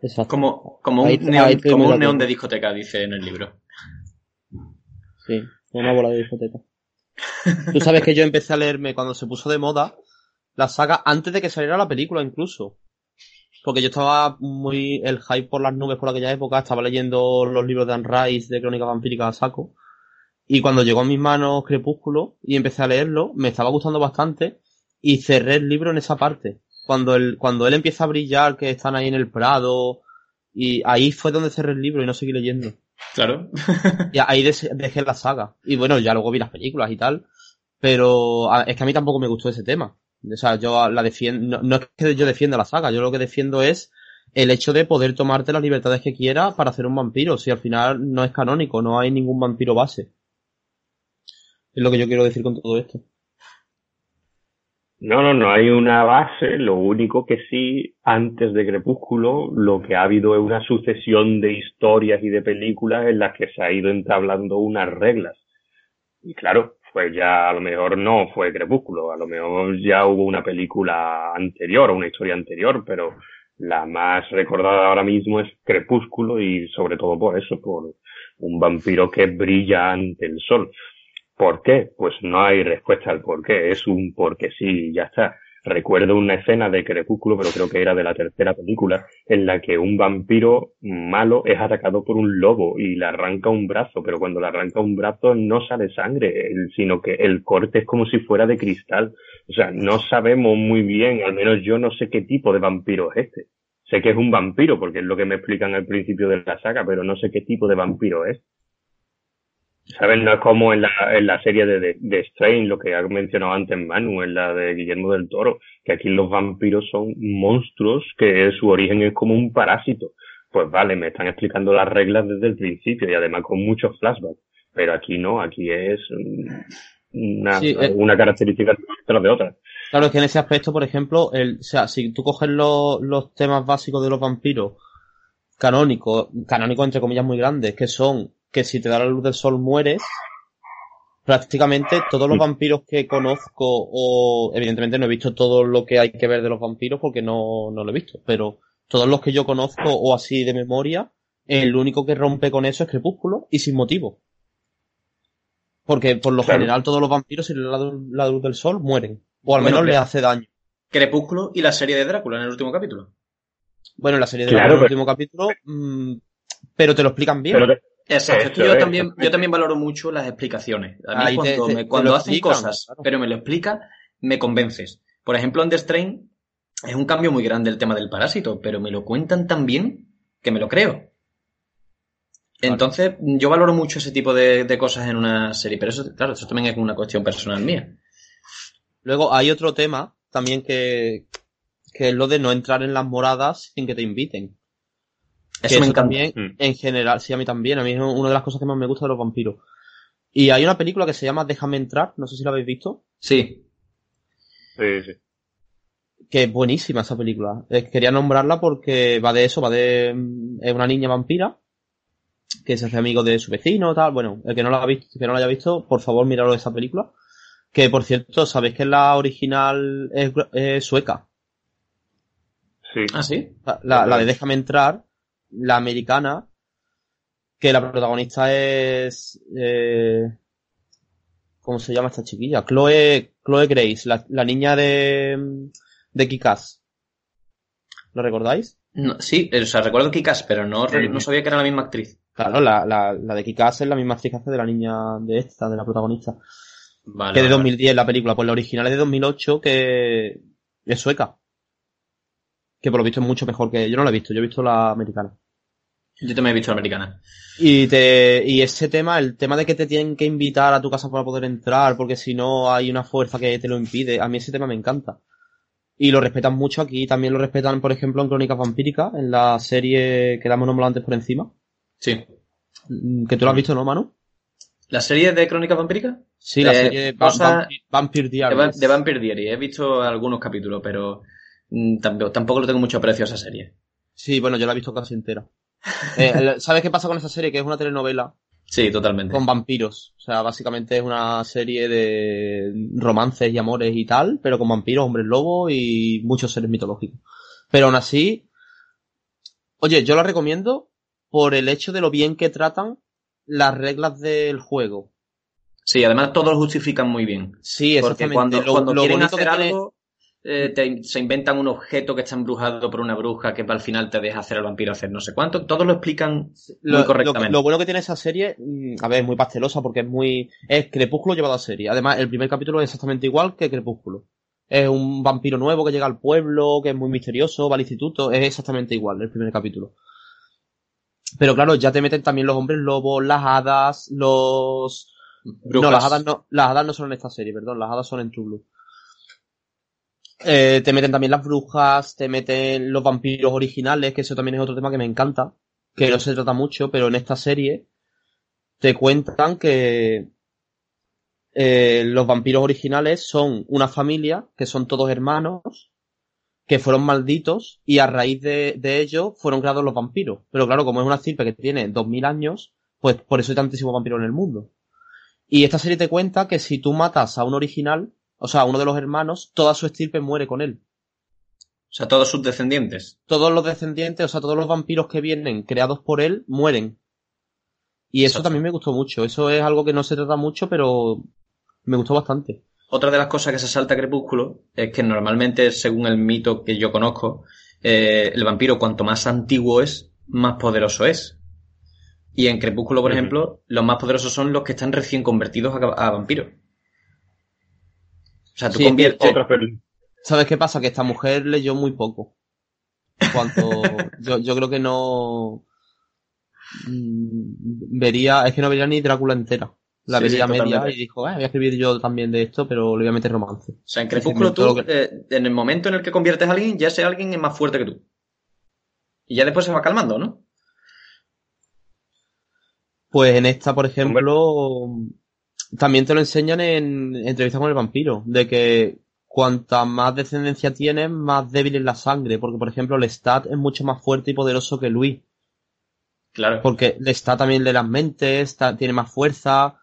Exacto. Como, como un, Ahí- neón, ahí como un neón de discoteca, dice en el libro. Sí, una bola de discoteca. Tú sabes que yo empecé a leerme cuando se puso de moda la saga antes de que saliera la película incluso. Porque yo estaba muy el hype por las nubes por aquella época, estaba leyendo los libros de Anne Rice de Crónica Vampírica a saco. Y cuando llegó a mis manos Crepúsculo y empecé a leerlo, me estaba gustando bastante y cerré el libro en esa parte. Cuando él, cuando él empieza a brillar, que están ahí en el Prado, y ahí fue donde cerré el libro y no seguí leyendo. Claro. Y ahí dejé la saga. Y bueno, ya luego vi las películas y tal. Pero a- es que a mí tampoco me gustó ese tema. O sea, yo la defiendo, no, no es que yo defienda la saga, yo lo que defiendo es el hecho de poder tomarte las libertades que quieras para hacer un vampiro, si al final no es canónico, no hay ningún vampiro base. Es lo que yo quiero decir con todo esto. No, no, no hay una base. Lo único que sí, antes de Crepúsculo, lo que ha habido es una sucesión de historias y de películas en las que se ha ido entablando unas reglas. Y claro, pues ya a lo mejor no fue Crepúsculo, a lo mejor ya hubo una película anterior o una historia anterior, pero la más recordada ahora mismo es Crepúsculo y sobre todo por eso, por un vampiro que brilla ante el sol. ¿Por qué? Pues no hay respuesta al por qué, es un porque sí y ya está. Recuerdo una escena de Crepúsculo, pero creo que era de la tercera película, en la que un vampiro malo es atacado por un lobo y le arranca un brazo, pero cuando le arranca un brazo no sale sangre, sino que el corte es como si fuera de cristal. O sea, no sabemos muy bien, al menos yo no sé qué tipo de vampiro es este. Sé que es un vampiro, porque es lo que me explican al principio de la saga, pero no sé qué tipo de vampiro es. ¿Sabes? No es como en la, en la serie de, de, de Strain, lo que ha mencionado antes Manu, en la de Guillermo del Toro, que aquí los vampiros son monstruos que su origen es como un parásito. Pues vale, me están explicando las reglas desde el principio y además con muchos flashbacks. Pero aquí no, aquí es una, Sí, eh. una característica tras de otra. Claro, es que en ese aspecto, por ejemplo, el, o sea, si tú coges los, los temas básicos de los vampiros canónicos, canónicos entre comillas muy grandes, que son que si te da la luz del sol mueres, prácticamente todos los vampiros que conozco, o evidentemente no he visto todo lo que hay que ver de los vampiros porque no, no lo he visto, pero todos los que yo conozco o así de memoria, el único que rompe con eso es Crepúsculo y sin motivo. Porque por lo Claro. general todos los vampiros si le da la, luz del sol mueren. O al Bueno, menos que- les hace daño. Crepúsculo y la serie de Drácula en el último capítulo. Bueno, en la serie de Claro, el pero- último capítulo, mm, pero te lo explican bien. Eso yo también, yo también valoro mucho las explicaciones. A mí Ahí cuando, te- me- cuando explican, cosas, claro. pero me lo explica, me convences. Por ejemplo, en The Strain es un cambio muy grande el tema del parásito, pero me lo cuentan tan bien que me lo creo. Entonces, yo valoro mucho ese tipo de, de cosas en una serie, pero eso, claro, eso también es una cuestión personal mía. Luego hay otro tema también que, que es lo de no entrar en las moradas sin que te inviten. Eso Que me encanta. también, Mm. en general, sí, a mí también. A mí es una de las cosas que más me gusta de los vampiros. Y hay una película que se llama Déjame entrar, no sé si la habéis visto. Sí. Sí, sí. Que es buenísima esa película. Eh, quería nombrarla porque va de eso, va de... mm, Es una niña vampira que se hace amigo de su vecino, tal. Bueno, el que no la ha visto, que no la haya visto, por favor, míralo esa película. Que por cierto, sabéis que la original es, es sueca. Sí. Ah, sí. La, la- la de Déjame entrar, la americana, que la protagonista es. Eh, ¿Cómo se llama esta chiquilla? Chloe, Chloe Grace, la, la niña de, de Kikas. ¿Lo recordáis? No, sí, o sea, recuerdo Kikas, pero no, no sabía que era la misma actriz. Claro, la, la, la de Kikas es la misma actriz que hace de la niña de esta, de la protagonista. Vale, que de vale, 2010 la película, pues la original es de 2008 que es sueca. Que por lo visto es mucho mejor que... Yo no la he visto, yo he visto la americana. Yo también he visto la americana. Y te, y ese tema, el tema de que te tienen que invitar a tu casa para poder entrar, porque si no hay una fuerza que te lo impide, a mí ese tema me encanta. Y lo respetan mucho aquí, también lo respetan, por ejemplo, en Crónicas Vampíricas, en la serie que damos nombrado antes por encima. Sí. Mm, Que tú lo has visto, ¿no, Manu? ¿La serie de Crónicas Vampíricas? Sí, la Eh, serie de Vampire de, Va- Diaries. de Vampire Diary. He visto algunos capítulos, pero tampoco, tampoco le tengo mucho aprecio a esa serie. Sí, bueno, yo la he visto casi entera. Eh, ¿Sabes qué pasa con esa serie? Que es una telenovela Sí, totalmente. con vampiros. O sea, básicamente es una serie de romances y amores y tal, pero con vampiros, hombres lobos y muchos seres mitológicos. Pero aún así, oye, yo la recomiendo por el hecho de lo bien que tratan las reglas del juego. Sí, además todos lo justifican muy bien. Sí, Porque exactamente. cuando, Lo- cuando lo quieren hacer algo, eh, te- se inventan un objeto que está embrujado por una bruja que al final te deja hacer al vampiro hacer no sé cuánto. Todos lo explican Lo, muy lo- correctamente. lo bueno que tiene esa serie, mm, a ver, es muy pastelosa porque es muy. Es Crepúsculo llevado a serie. Además, el primer capítulo es exactamente igual que Crepúsculo. Es un vampiro nuevo que llega al pueblo, que es muy misterioso, va al instituto. Es exactamente igual el primer capítulo. Pero claro, ya te meten también los hombres lobos, las hadas, los No, las hadas no, las hadas no son en esta serie, perdón, las hadas son en True Blue. Eh, te meten también las brujas, te meten los vampiros originales, que eso también es otro tema que me encanta, que no se trata mucho, pero en esta serie te cuentan que eh, los vampiros originales son una familia, que son todos hermanos, que fueron malditos y a raíz de, de ello fueron creados los vampiros. Pero claro, como es una estirpe que tiene 2000 años, pues por eso hay tantísimos vampiros en el mundo. Y esta serie te cuenta que si tú matas a un original, o sea, uno de los hermanos, toda su estirpe muere con él. O sea, todos sus descendientes. Todos los descendientes, o sea, todos los vampiros que vienen creados por él, mueren. Y eso también me gustó mucho. Eso es algo que no se trata mucho, pero me gustó bastante. Otra de las cosas que se salta a Crepúsculo es que normalmente, según el mito que yo conozco, eh, el vampiro cuanto más antiguo es, más poderoso es. Y en Crepúsculo, por ejemplo, los más poderosos son los que están recién convertidos a, a vampiros. O sea, tú Sí, conviertes... otras ¿Sabes qué pasa? Que esta mujer leyó muy poco. Cuanto, yo, yo creo que no mm, vería, es que no vería ni Drácula entera. La Sí, vería sí, media totalmente. y dijo, "Eh, voy a escribir yo también de esto, pero le voy a meter romance. O sea, en Crepúsculo tú, que- eh, en el momento en el que conviertes a alguien, ya ese alguien es más fuerte que tú. Y ya después se va calmando, ¿no? Pues en esta, por ejemplo, también te lo enseñan en entrevista con el vampiro, de que cuanta más descendencia tienes, más débil es la sangre, porque por ejemplo Lestat es mucho más fuerte y poderoso que Luis. Claro. Porque Lestat también lee las mentes, tiene más fuerza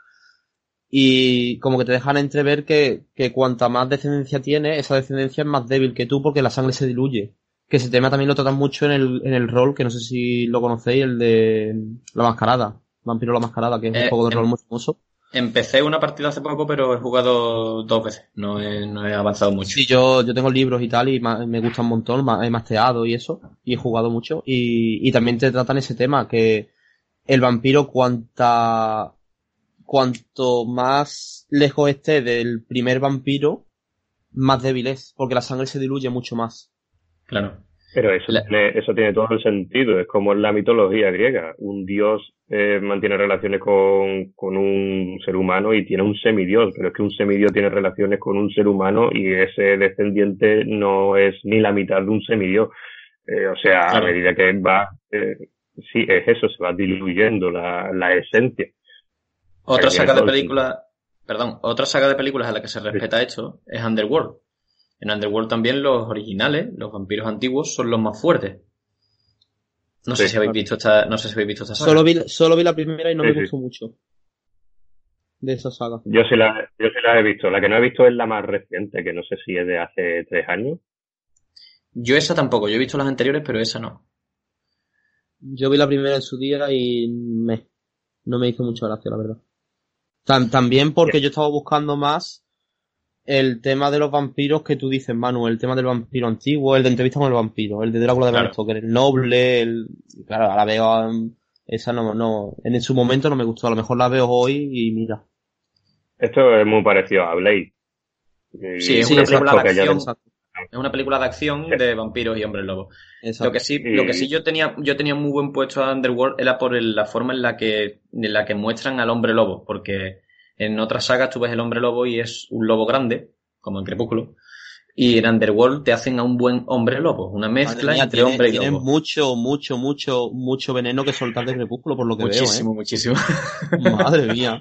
y como que te dejan entrever que, que cuanta más descendencia tiene, esa descendencia es más débil que tú porque la sangre se diluye. Que ese tema también lo tratan mucho en el, en el rol, que no sé si lo conocéis, el de la mascarada. Vampiro la mascarada, que es un Eh, juego de em- rol muy famoso. Empecé una partida hace poco, pero he jugado dos veces. No he, no he avanzado mucho. Sí, yo, yo tengo libros y tal, y me gusta un montón, he masteado y eso, y he jugado mucho. Y, y también te tratan ese tema, que el vampiro cuanta, cuanto más lejos esté del primer vampiro, más débil es, porque la sangre se diluye mucho más. Claro. Pero eso, tiene, eso tiene todo el sentido. Es como en la mitología griega. Un dios eh, mantiene relaciones con, con un ser humano y tiene un semidios, pero es que un semidios tiene relaciones con un ser humano y ese descendiente no es ni la mitad de un semidios. Eh, o sea, Claro. a medida que va, eh, sí, es eso, se va diluyendo la, la esencia. Otra saga de películas, perdón, otra saga de películas a la que se respeta esto es Underworld. En Underworld también los originales, los vampiros antiguos, son los más fuertes. No sé si habéis visto esta, no sé si habéis visto esta saga. Solo vi, solo vi la primera y no Sí, me sí. gustó mucho. De esa saga. Yo sí, la, yo sí la he visto. La que no he visto es la más reciente, que no sé si es de hace tres años. Yo esa tampoco, yo he visto las anteriores, pero esa no. Yo vi la primera en su día y me, no me hizo mucha gracia, la verdad. Tam- también porque yo estaba buscando más el tema de los vampiros que tú dices, Manu, el tema del vampiro antiguo, el de entrevista con el vampiro, el de Drácula de Claro. Stoker, el noble, el, claro, ahora veo, esa no, no, en su momento no me gustó, a lo mejor la veo hoy y mira. Esto es muy parecido a Blade. Y- Sí, es Sí, una película de acción. Es una película de acción de vampiros y hombres lobo. exacto. Lo que sí, lo que sí yo tenía, yo tenía muy buen puesto a Underworld era por el- la forma en la que, en la que muestran al hombre lobo, porque en otras sagas tú ves el hombre lobo y es un lobo grande, como en Crepúsculo, y en Underworld te hacen a un buen hombre lobo, una mezcla mía, entre tiene- hombre y tiene lobo. mucho, mucho, mucho, mucho veneno que soltar de crepúsculo por lo que Muchísimo, muchísimo. veo, ¿eh? Madre mía.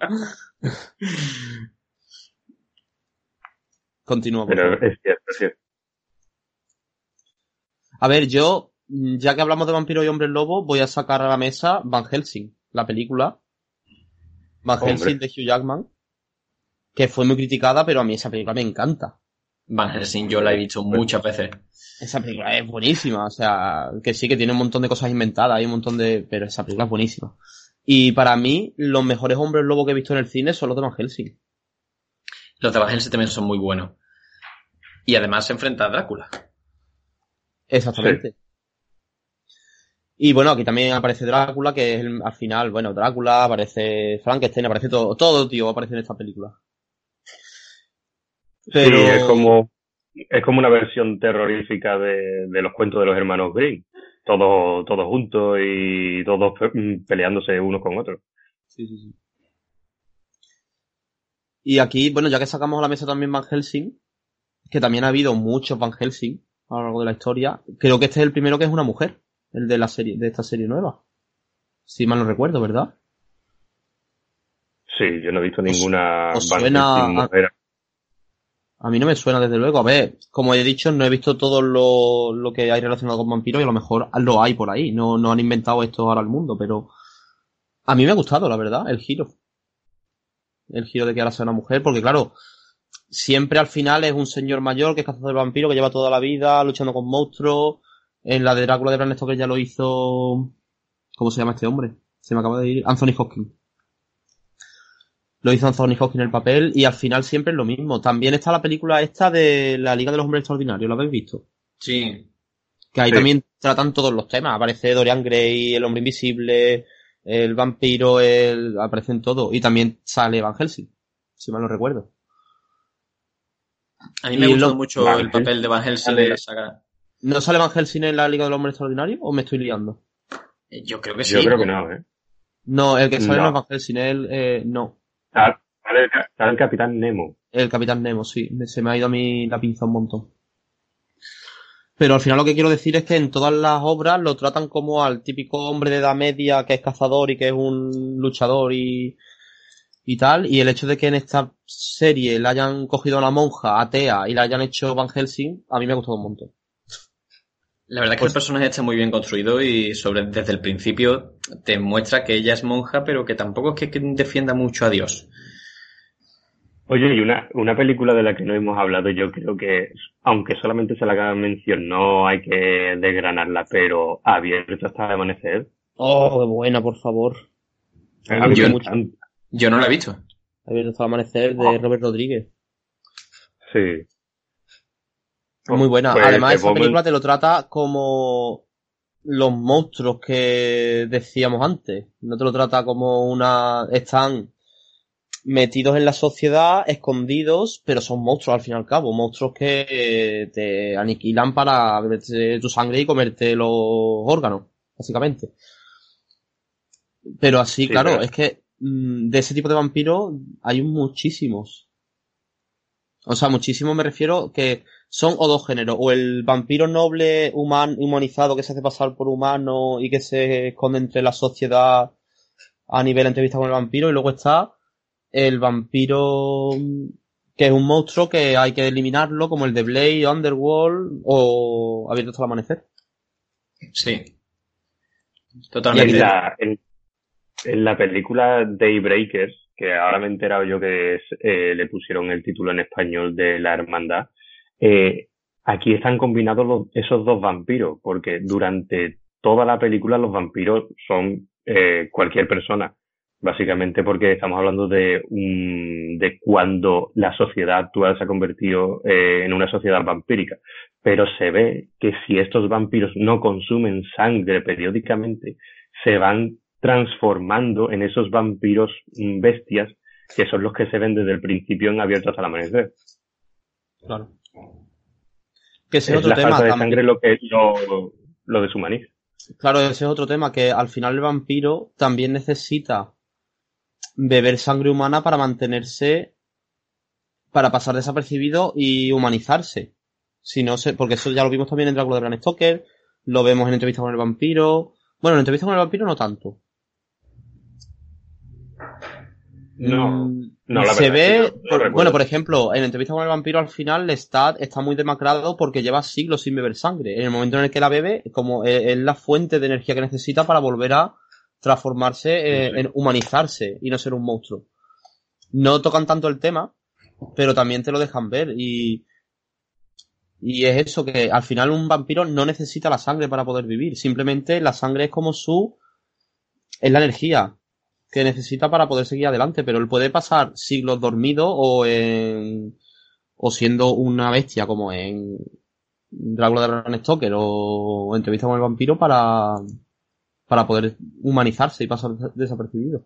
Continúa, Pero es cierto, es cierto. A ver, yo, mm, ya que hablamos de vampiros y hombres lobo, voy a sacar a la mesa Van Helsing, la película. Van. Helsing de Hugh Jackman, que fue muy criticada, pero a mí esa película me encanta. Van Helsing yo la he visto muchas veces. Esa película es buenísima, o sea, que sí que tiene un montón de cosas inventadas, hay un montón de, pero esa película es buenísima. Y para mí, los mejores hombres lobo que he visto en el cine son los de Van Helsing. Los de Van Helsing también son muy buenos. Y además se enfrenta a Drácula. Exactamente. Y bueno, aquí también aparece Drácula, que es el- al final, bueno, Drácula, aparece Frankenstein, aparece todo, todo, tío, aparece en esta película. Pero Sí, es como, es como una versión terrorífica de, de los cuentos de los hermanos Grimm. Todos, todos juntos y todos mm, peleándose unos con otros. Sí, sí, sí. Y aquí, bueno, ya que sacamos a la mesa también Van Helsing, que también ha habido muchos Van Helsing a lo largo de la historia, creo que este es el primero que es una mujer, el de la serie, de esta serie nueva. Si mal no recuerdo, ¿verdad? Sí, yo no he visto ninguna os suena a-. A mí no me suena, desde luego. A ver, como he dicho, no he visto todo lo, lo que hay relacionado con vampiros y a lo mejor lo hay por ahí. No, no han inventado esto ahora al mundo, pero a mí me ha gustado, la verdad, el giro. El giro de que ahora sea una mujer, porque claro, siempre al final es un señor mayor que es cazador de vampiros, que lleva toda la vida luchando con monstruos. En la de Drácula de Bram Stoker ya lo hizo... ¿Cómo se llama este hombre? Se me acaba de ir. Anthony Hopkins. Lo hizo Anthony Hopkins en el papel y al final siempre es lo mismo. También está la película esta de la Liga de los Hombres Extraordinarios, ¿lo habéis visto? Sí. Que ahí Sí. también tratan todos los temas. Aparece Dorian Gray, el hombre invisible, el vampiro, el... aparecen todos. Y también sale Van Helsing, si mal no recuerdo. A mí me Y gustó lo- mucho Van el papel de Van Helsing en la saga. ¿No sale Van Helsing en la Liga de los Hombres Extraordinarios o me estoy liando? Eh, Yo creo que sí. Yo creo que no, ¿eh? No, el que sale no, No. es Van Helsing, él, eh, no. Sale sale el, sale el Capitán Nemo. El Capitán Nemo, sí. Se me ha ido a mí la pinza un montón. Pero al final lo que quiero decir es que en todas las obras lo tratan como al típico hombre de edad media que es cazador y que es un luchador y, y tal. Y el hecho de que en esta serie le hayan cogido a una monja atea y la hayan hecho Van Helsing, a mí me ha gustado un montón. La verdad es que el personaje está muy bien construido y sobre desde el principio te muestra que ella es monja, pero que tampoco es que, que defienda mucho a Dios. Oye, y una, una película de la que no hemos hablado, yo creo que, aunque solamente se la haga mención, no hay que desgranarla, pero abierto hasta el amanecer. Oh, qué buena, por favor. A mí Yo- no la he visto. Abierto hasta el amanecer de Robert Rodríguez. Sí. Muy buena. Pues, Además, Bowman- película te lo trata como los monstruos que decíamos antes. No te lo trata como una... Están metidos en la sociedad, escondidos, pero son monstruos al fin y al cabo. Monstruos que eh, te aniquilan para beberte tu sangre y comerte los órganos, básicamente. Pero así, Sí, claro, pero- es que mm, de ese tipo de vampiros hay muchísimos. O sea, muchísimos me refiero que son o dos géneros, o el vampiro noble human, humanizado que se hace pasar por humano y que se esconde entre la sociedad a nivel entrevista con el vampiro, y luego está el vampiro mm, que es un monstruo que hay que eliminarlo, como el de Blade, Underworld o Abierto hasta el amanecer. Sí. Totalmente. En la, en, en la película Daybreakers, que ahora me he enterado yo que es, eh, le pusieron el título en español de La Hermandad, eh, aquí están combinados esos dos vampiros, porque durante toda la película los vampiros son eh, cualquier persona. Básicamente porque estamos hablando de, de cuando la sociedad actual se ha convertido eh, en una sociedad vampírica. Pero se ve que si estos vampiros no consumen sangre periódicamente, se van transformando en esos vampiros mm, bestias que son los que se ven desde el principio en Abierto hasta el Amanecer. Claro. Que ese es otro la tema falta de sangre lo que lo, lo deshumaniza. Claro, ese es otro tema, que al final el vampiro también necesita beber sangre humana para mantenerse, para pasar desapercibido y humanizarse. Si no se, porque eso ya lo vimos también en Drácula de Bram Stoker, lo vemos en entrevista con el vampiro. Bueno, en entrevista con el vampiro no tanto. No, Mm, no, la se verdad ve, no- no recuerdo. bueno, por ejemplo, en entrevista con el vampiro al final Lestat está muy demacrado porque lleva siglos sin beber sangre. En el momento en el que la bebe, como es, es la fuente de energía que necesita para volver a transformarse, eh, Sí. en humanizarse y no ser un monstruo. No tocan tanto el tema, pero también te lo dejan ver y y es eso que al final un vampiro no necesita la sangre para poder vivir, simplemente la sangre es como su es la energía que necesita para poder seguir adelante, pero él puede pasar siglos dormido o en o siendo una bestia como en Drácula de Bram Stoker o entrevista con el vampiro para para poder humanizarse y pasar desapercibido.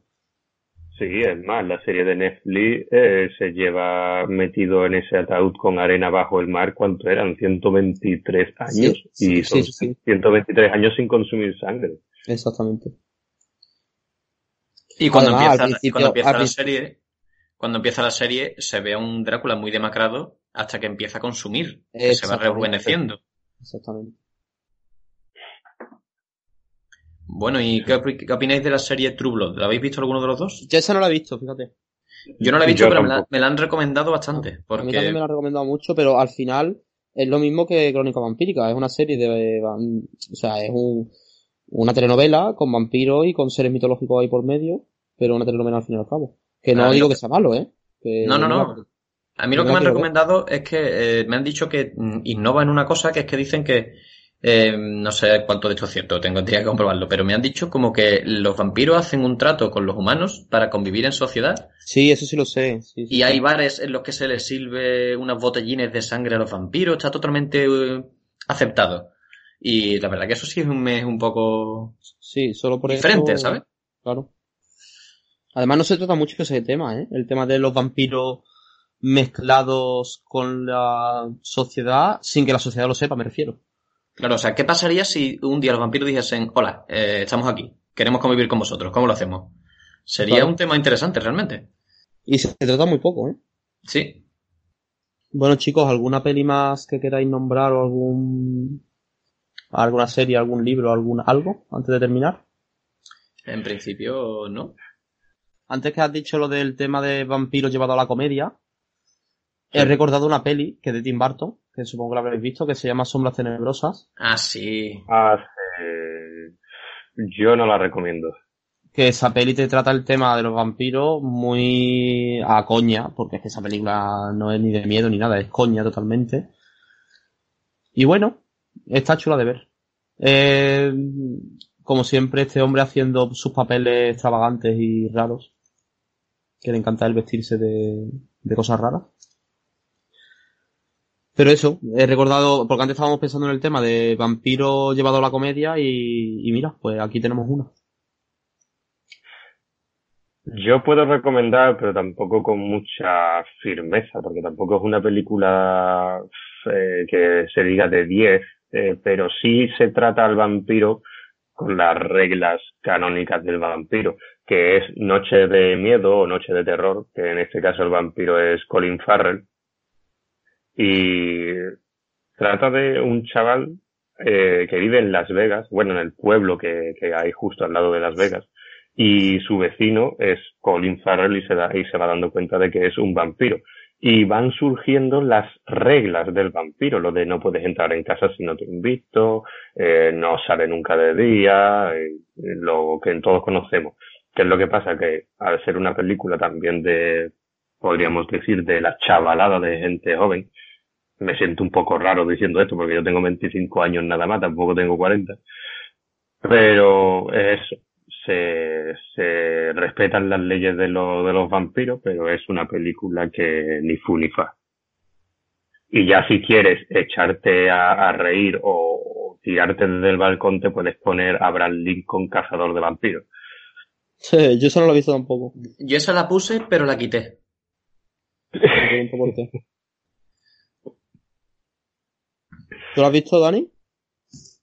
Sí, es más, la serie de Netflix eh, se lleva metido en ese ataúd con arena bajo el mar, ¿cuánto eran? 123 años. Sí, y son sí. 123 años sin consumir sangre. Exactamente. Y cuando Además, empieza, cuando empieza al la serie, cuando empieza la serie se ve a un Drácula muy demacrado hasta que empieza a consumir, que se va rejuveneciendo. Exactamente. Bueno, ¿y qué, qué opináis de la serie True Blood? ¿La habéis visto alguno de los dos? Yo esa no la he visto, fíjate. Yo no la he visto, Yo pero me la, tampoco. me la han recomendado bastante. A mí Porque también me la han recomendado mucho, pero al final es lo mismo que Crónica Vampírica. Es una serie de... O sea, es un, una telenovela con vampiros y con seres mitológicos ahí por medio, pero una telenovela al fin y al cabo. Que no digo que sea malo, ¿eh? Que No, no, no. la- A mí lo que me han recomendado es que eh, me han dicho que mm, innova en una cosa que es que dicen que eh, no sé cuánto de esto es cierto, tengo que comprobarlo, pero me han dicho como que los vampiros hacen un trato con los humanos para convivir en sociedad Sí, eso sí lo sé. sí, sí, y hay sí. bares en los que se les sirve unas botellines de sangre a los vampiros, está totalmente eh, aceptado. Y la verdad que eso sí es un, es un poco Sí, solo por diferente, eso... ¿sabes? Claro. Además no se trata mucho ese tema, ¿eh? El tema de los vampiros mezclados con la sociedad sin que la sociedad lo sepa, me refiero. Claro, o sea, ¿qué pasaría si un día los vampiros dijesen, hola, eh, estamos aquí, queremos convivir con vosotros, ¿cómo lo hacemos? Sería Claro. un tema interesante realmente. Y se trata muy poco, ¿eh? Sí. Bueno, chicos, ¿alguna peli más que queráis nombrar o algún alguna serie, algún libro, algún algo antes de terminar? En principio, no. Antes que has dicho lo del tema de vampiros llevado a la comedia, he recordado una peli que es de Tim Burton, que supongo que la habréis visto, que se llama Sombras Tenebrosas, Ah, sí. Ah, eh, yo no la recomiendo. que esa peli te trata el tema de los vampiros muy a coña, porque es que esa película no es ni de miedo ni nada, es coña totalmente. Y bueno, está chula de ver. Eh, como siempre, este hombre haciendo sus papeles extravagantes y raros. Que le encanta el vestirse de, cosas raras. Pero eso, he recordado, porque antes estábamos pensando en el tema de vampiro llevado a la comedia y, y mira, pues aquí tenemos una. Yo puedo recomendar, pero tampoco con mucha firmeza, porque tampoco es una película eh, que se diga de 10, eh, pero sí se trata al vampiro con las reglas canónicas del vampiro, que es Noche de Miedo o Noche de Terror, que en este caso el vampiro es Colin Farrell, y trata de un chaval eh, que vive en Las Vegas, bueno, en el pueblo que, que hay justo al lado de Las Vegas, y su vecino es Colin Farrell y se, da, y se va dando cuenta de que es un vampiro. Y van surgiendo las reglas del vampiro, lo de no puedes entrar en casa si no te invito, eh, no sale nunca de día, eh, lo que todos conocemos. ¿Qué es lo que pasa? Que al ser una película también de, podríamos decir, de la chavalada de gente joven, me siento un poco raro diciendo esto porque yo tengo 25 años nada más, tampoco tengo 40. Pero eso, se, se respetan las leyes de, lo- de los vampiros, pero es una película que ni fu ni fa. Y ya si quieres echarte a, a reír o tirarte desde el balcón, te puedes poner Abraham Lincoln, cazador de vampiros. Yo eso no lo he visto tampoco. Yo esa la puse, pero la quité. ¿Tú lo has visto, Dani?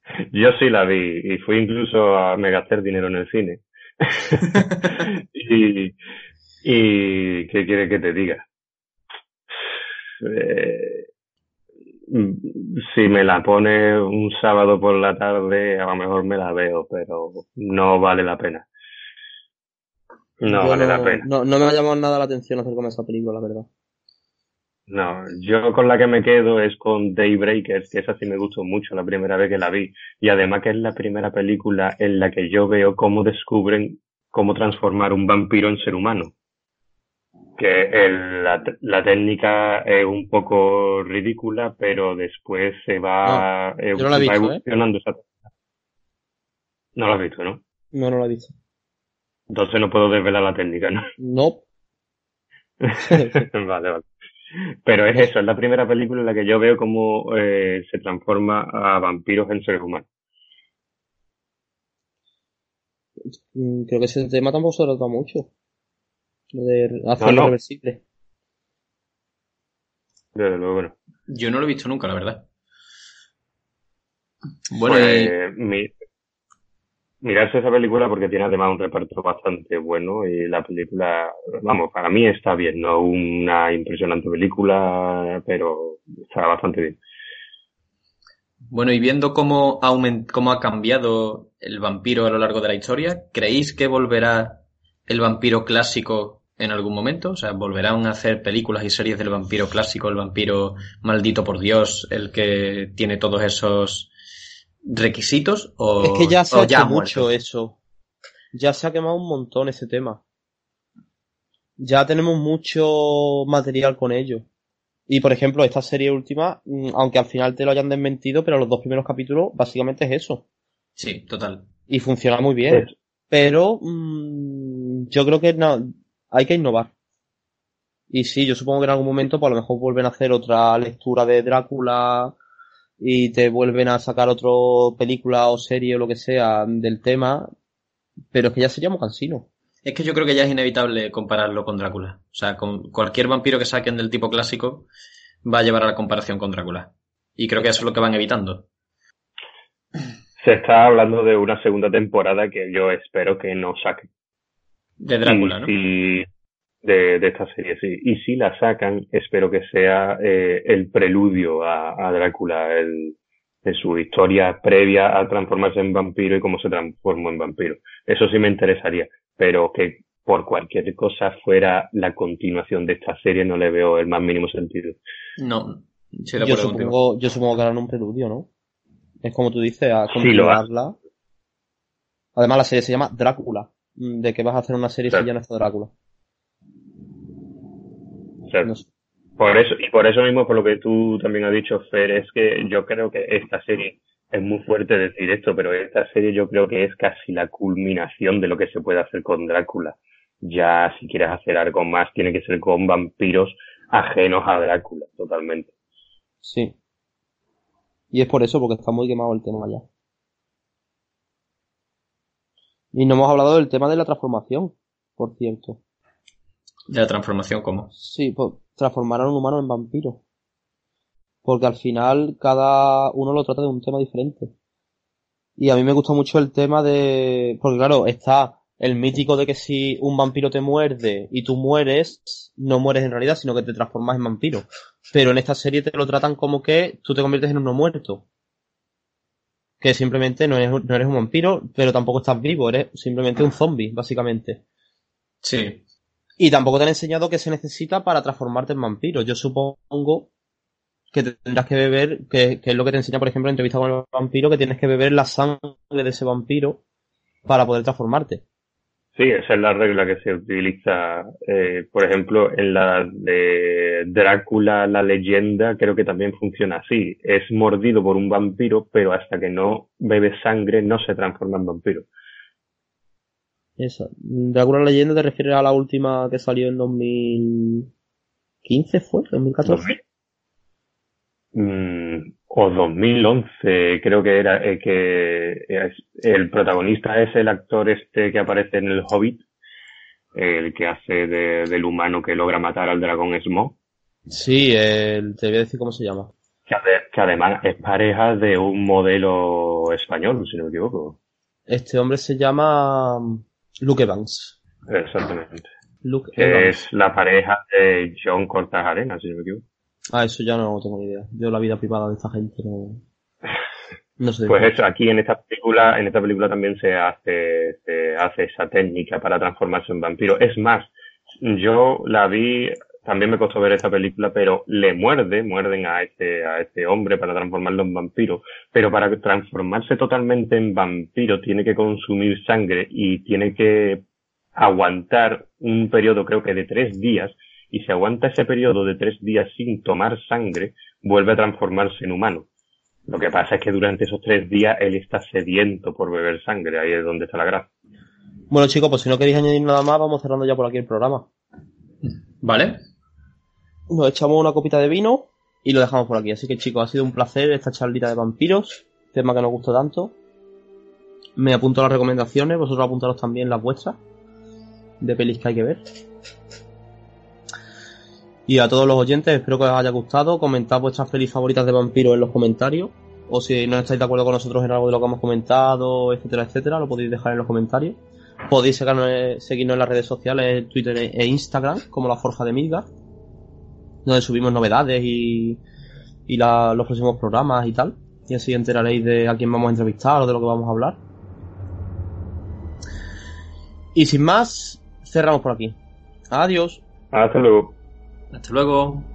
Yo sí la vi y fui incluso a me gastar dinero en el cine. y, y ¿qué quiere que te diga? Eh, si me la pone un sábado por la tarde, a lo mejor me la veo, pero no vale la pena. No Yo vale no, la pena. No, no me ha llamado nada la atención hacer con esa película, la verdad. No, yo con la que me quedo es con Daybreakers, que esa sí me gustó mucho la primera vez que la vi. Y además que es la primera película en la que yo veo cómo descubren cómo transformar un vampiro en ser humano. Que el- la, la técnica es un poco ridícula, pero después se va, No, yo no la va visto, ¿eh? evolucionando esa técnica. No lo has visto, ¿no? No, no la he visto. Entonces no puedo desvelar la técnica, ¿no? No. vale, vale. Pero es eso, es la primera película en la que yo veo cómo eh, se transforma a vampiros en seres humanos. Mm, Creo que ese tema tampoco se trata mucho. Lo de hacerlo No, no. reversible. Desde luego, no. Yo no lo he visto nunca, la verdad. Bueno, Pues, mi- mirarse esa película porque tiene además un reparto bastante bueno y la película, vamos, para mí está bien, no una impresionante película, pero está bastante bien. Bueno, y viendo cómo ha, cómo ha cambiado el vampiro a lo largo de la historia, ¿creéis que volverá el vampiro clásico en algún momento? O sea, ¿volverán a hacer películas y series del vampiro clásico, el vampiro maldito por Dios, el que tiene todos esos requisitos? O, es que ya se ha hecho mucho eso. Ya se ha quemado un montón ese tema. Ya tenemos mucho material con ello. Y por ejemplo, esta serie última, mm, aunque al final te lo hayan desmentido, pero los dos primeros capítulos básicamente es eso. Sí, total. Y funciona muy bien. Pero mmm, yo creo que no, hay que innovar. Y sí, yo supongo que en algún momento, pues a lo mejor vuelven a hacer otra lectura de Drácula y te vuelven a sacar otra película o serie o lo que sea del tema, pero es que ya sería muy cansino. Es que yo creo que ya es inevitable compararlo con Drácula. O sea, con cualquier vampiro que saquen del tipo clásico va a llevar a la comparación con Drácula. Y creo que eso es lo que van evitando. Se está hablando de una segunda temporada que yo espero que no saquen. De Drácula, ¿no? De, de, esta serie, sí. Y si la sacan, espero que sea eh, el preludio a, Drácula, el, de su historia previa a transformarse en vampiro y cómo se transformó en vampiro. Eso sí me interesaría pero que por cualquier cosa fuera la continuación de esta serie no le veo el más mínimo sentido. No, yo supongo, yo supongo que harán un preludio, ¿no? Es como tú dices, a continuarla. Además la serie se llama Drácula. ¿De qué vas a hacer una serie si ya no está Drácula? Por eso, y por eso mismo, por lo que tú también has dicho, Fer, es que yo creo que esta serie es muy fuerte decir esto, pero esta serie yo creo que es casi la culminación de lo que se puede hacer con Drácula. Ya si quieres hacer algo más, tiene que ser con vampiros ajenos a Drácula, totalmente. Sí. Y es por eso, porque está muy quemado el tema ya. Y no hemos hablado del tema de la transformación, por cierto. ¿De la transformación cómo? Sí, pues transformar a un humano en vampiro porque al final cada uno lo trata de un tema diferente. Y a mí me gusta mucho el tema de, porque claro, está el mítico de que si un vampiro te muerde y tú mueres, no mueres en realidad, sino que te transformas en vampiro. Pero en esta serie te lo tratan como que tú te conviertes en uno muerto. Que simplemente no eres, no eres un vampiro, pero tampoco estás vivo, eres simplemente un zombie, básicamente. Sí. Y tampoco te han enseñado qué se necesita para transformarte en vampiro. Yo supongo que tendrás que beber, que, es lo que te enseña, por ejemplo, en entrevista con el vampiro, que tienes que beber la sangre de ese vampiro para poder transformarte. Sí, esa es la regla que se utiliza, eh, por ejemplo, en la de Drácula, la leyenda, creo que también funciona así. Es mordido por un vampiro, pero hasta que no bebe sangre no se transforma en vampiro. Esa. Drácula, la leyenda te refieres a la última que salió en 2015, ¿fue? ¿2014? Mm, o 2011 creo que era eh, que el protagonista es el actor este que aparece en el Hobbit el que hace del humano que logra matar al dragón Smog sí te voy a decir cómo se llama que, además es pareja de un modelo español si no me equivoco este hombre se llama Luke Evans exactamente Luke es la pareja de John Cortajarena si no me equivoco Ah, eso ya no tengo ni idea. Yo la vida privada de esta gente no. No sé. Pues eso, aquí en esta película, en esta película también se hace, se hace esa técnica para transformarse en vampiro. Es más, yo la vi, también me costó ver esta película, pero le muerde, muerden a este, a este hombre para transformarlo en vampiro. Pero para transformarse totalmente en vampiro tiene que consumir sangre y tiene que aguantar un periodo creo que de tres días y si aguanta ese periodo de tres días sin tomar sangre, vuelve a transformarse en humano. Lo que pasa es que durante esos tres días él está sediento por beber sangre, ahí es donde está la gracia. Bueno chicos, pues si no queréis añadir nada más, vamos cerrando ya por aquí el programa. ¿Vale? Nos echamos una copita de vino y lo dejamos por aquí. Así que chicos, ha sido un placer esta charlita de vampiros, tema que nos gustó tanto. Me apunto las recomendaciones, vosotros apuntaros también las vuestras de pelis que hay que ver. Y a todos los oyentes, espero que os haya gustado. Comentad vuestras pelis favoritas de vampiro en los comentarios. o si no estáis de acuerdo con nosotros en algo de lo que hemos comentado, etcétera, etcétera, lo podéis dejar en los comentarios. Podéis seguirnos en las redes sociales, Twitter e Instagram, como la Forja de Midgar, donde subimos novedades y, y los próximos programas y tal. Y así enteraréis de a quién vamos a entrevistar o de lo que vamos a hablar. Y sin más, cerramos por aquí. Adiós. Hasta luego. Hasta luego.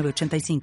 85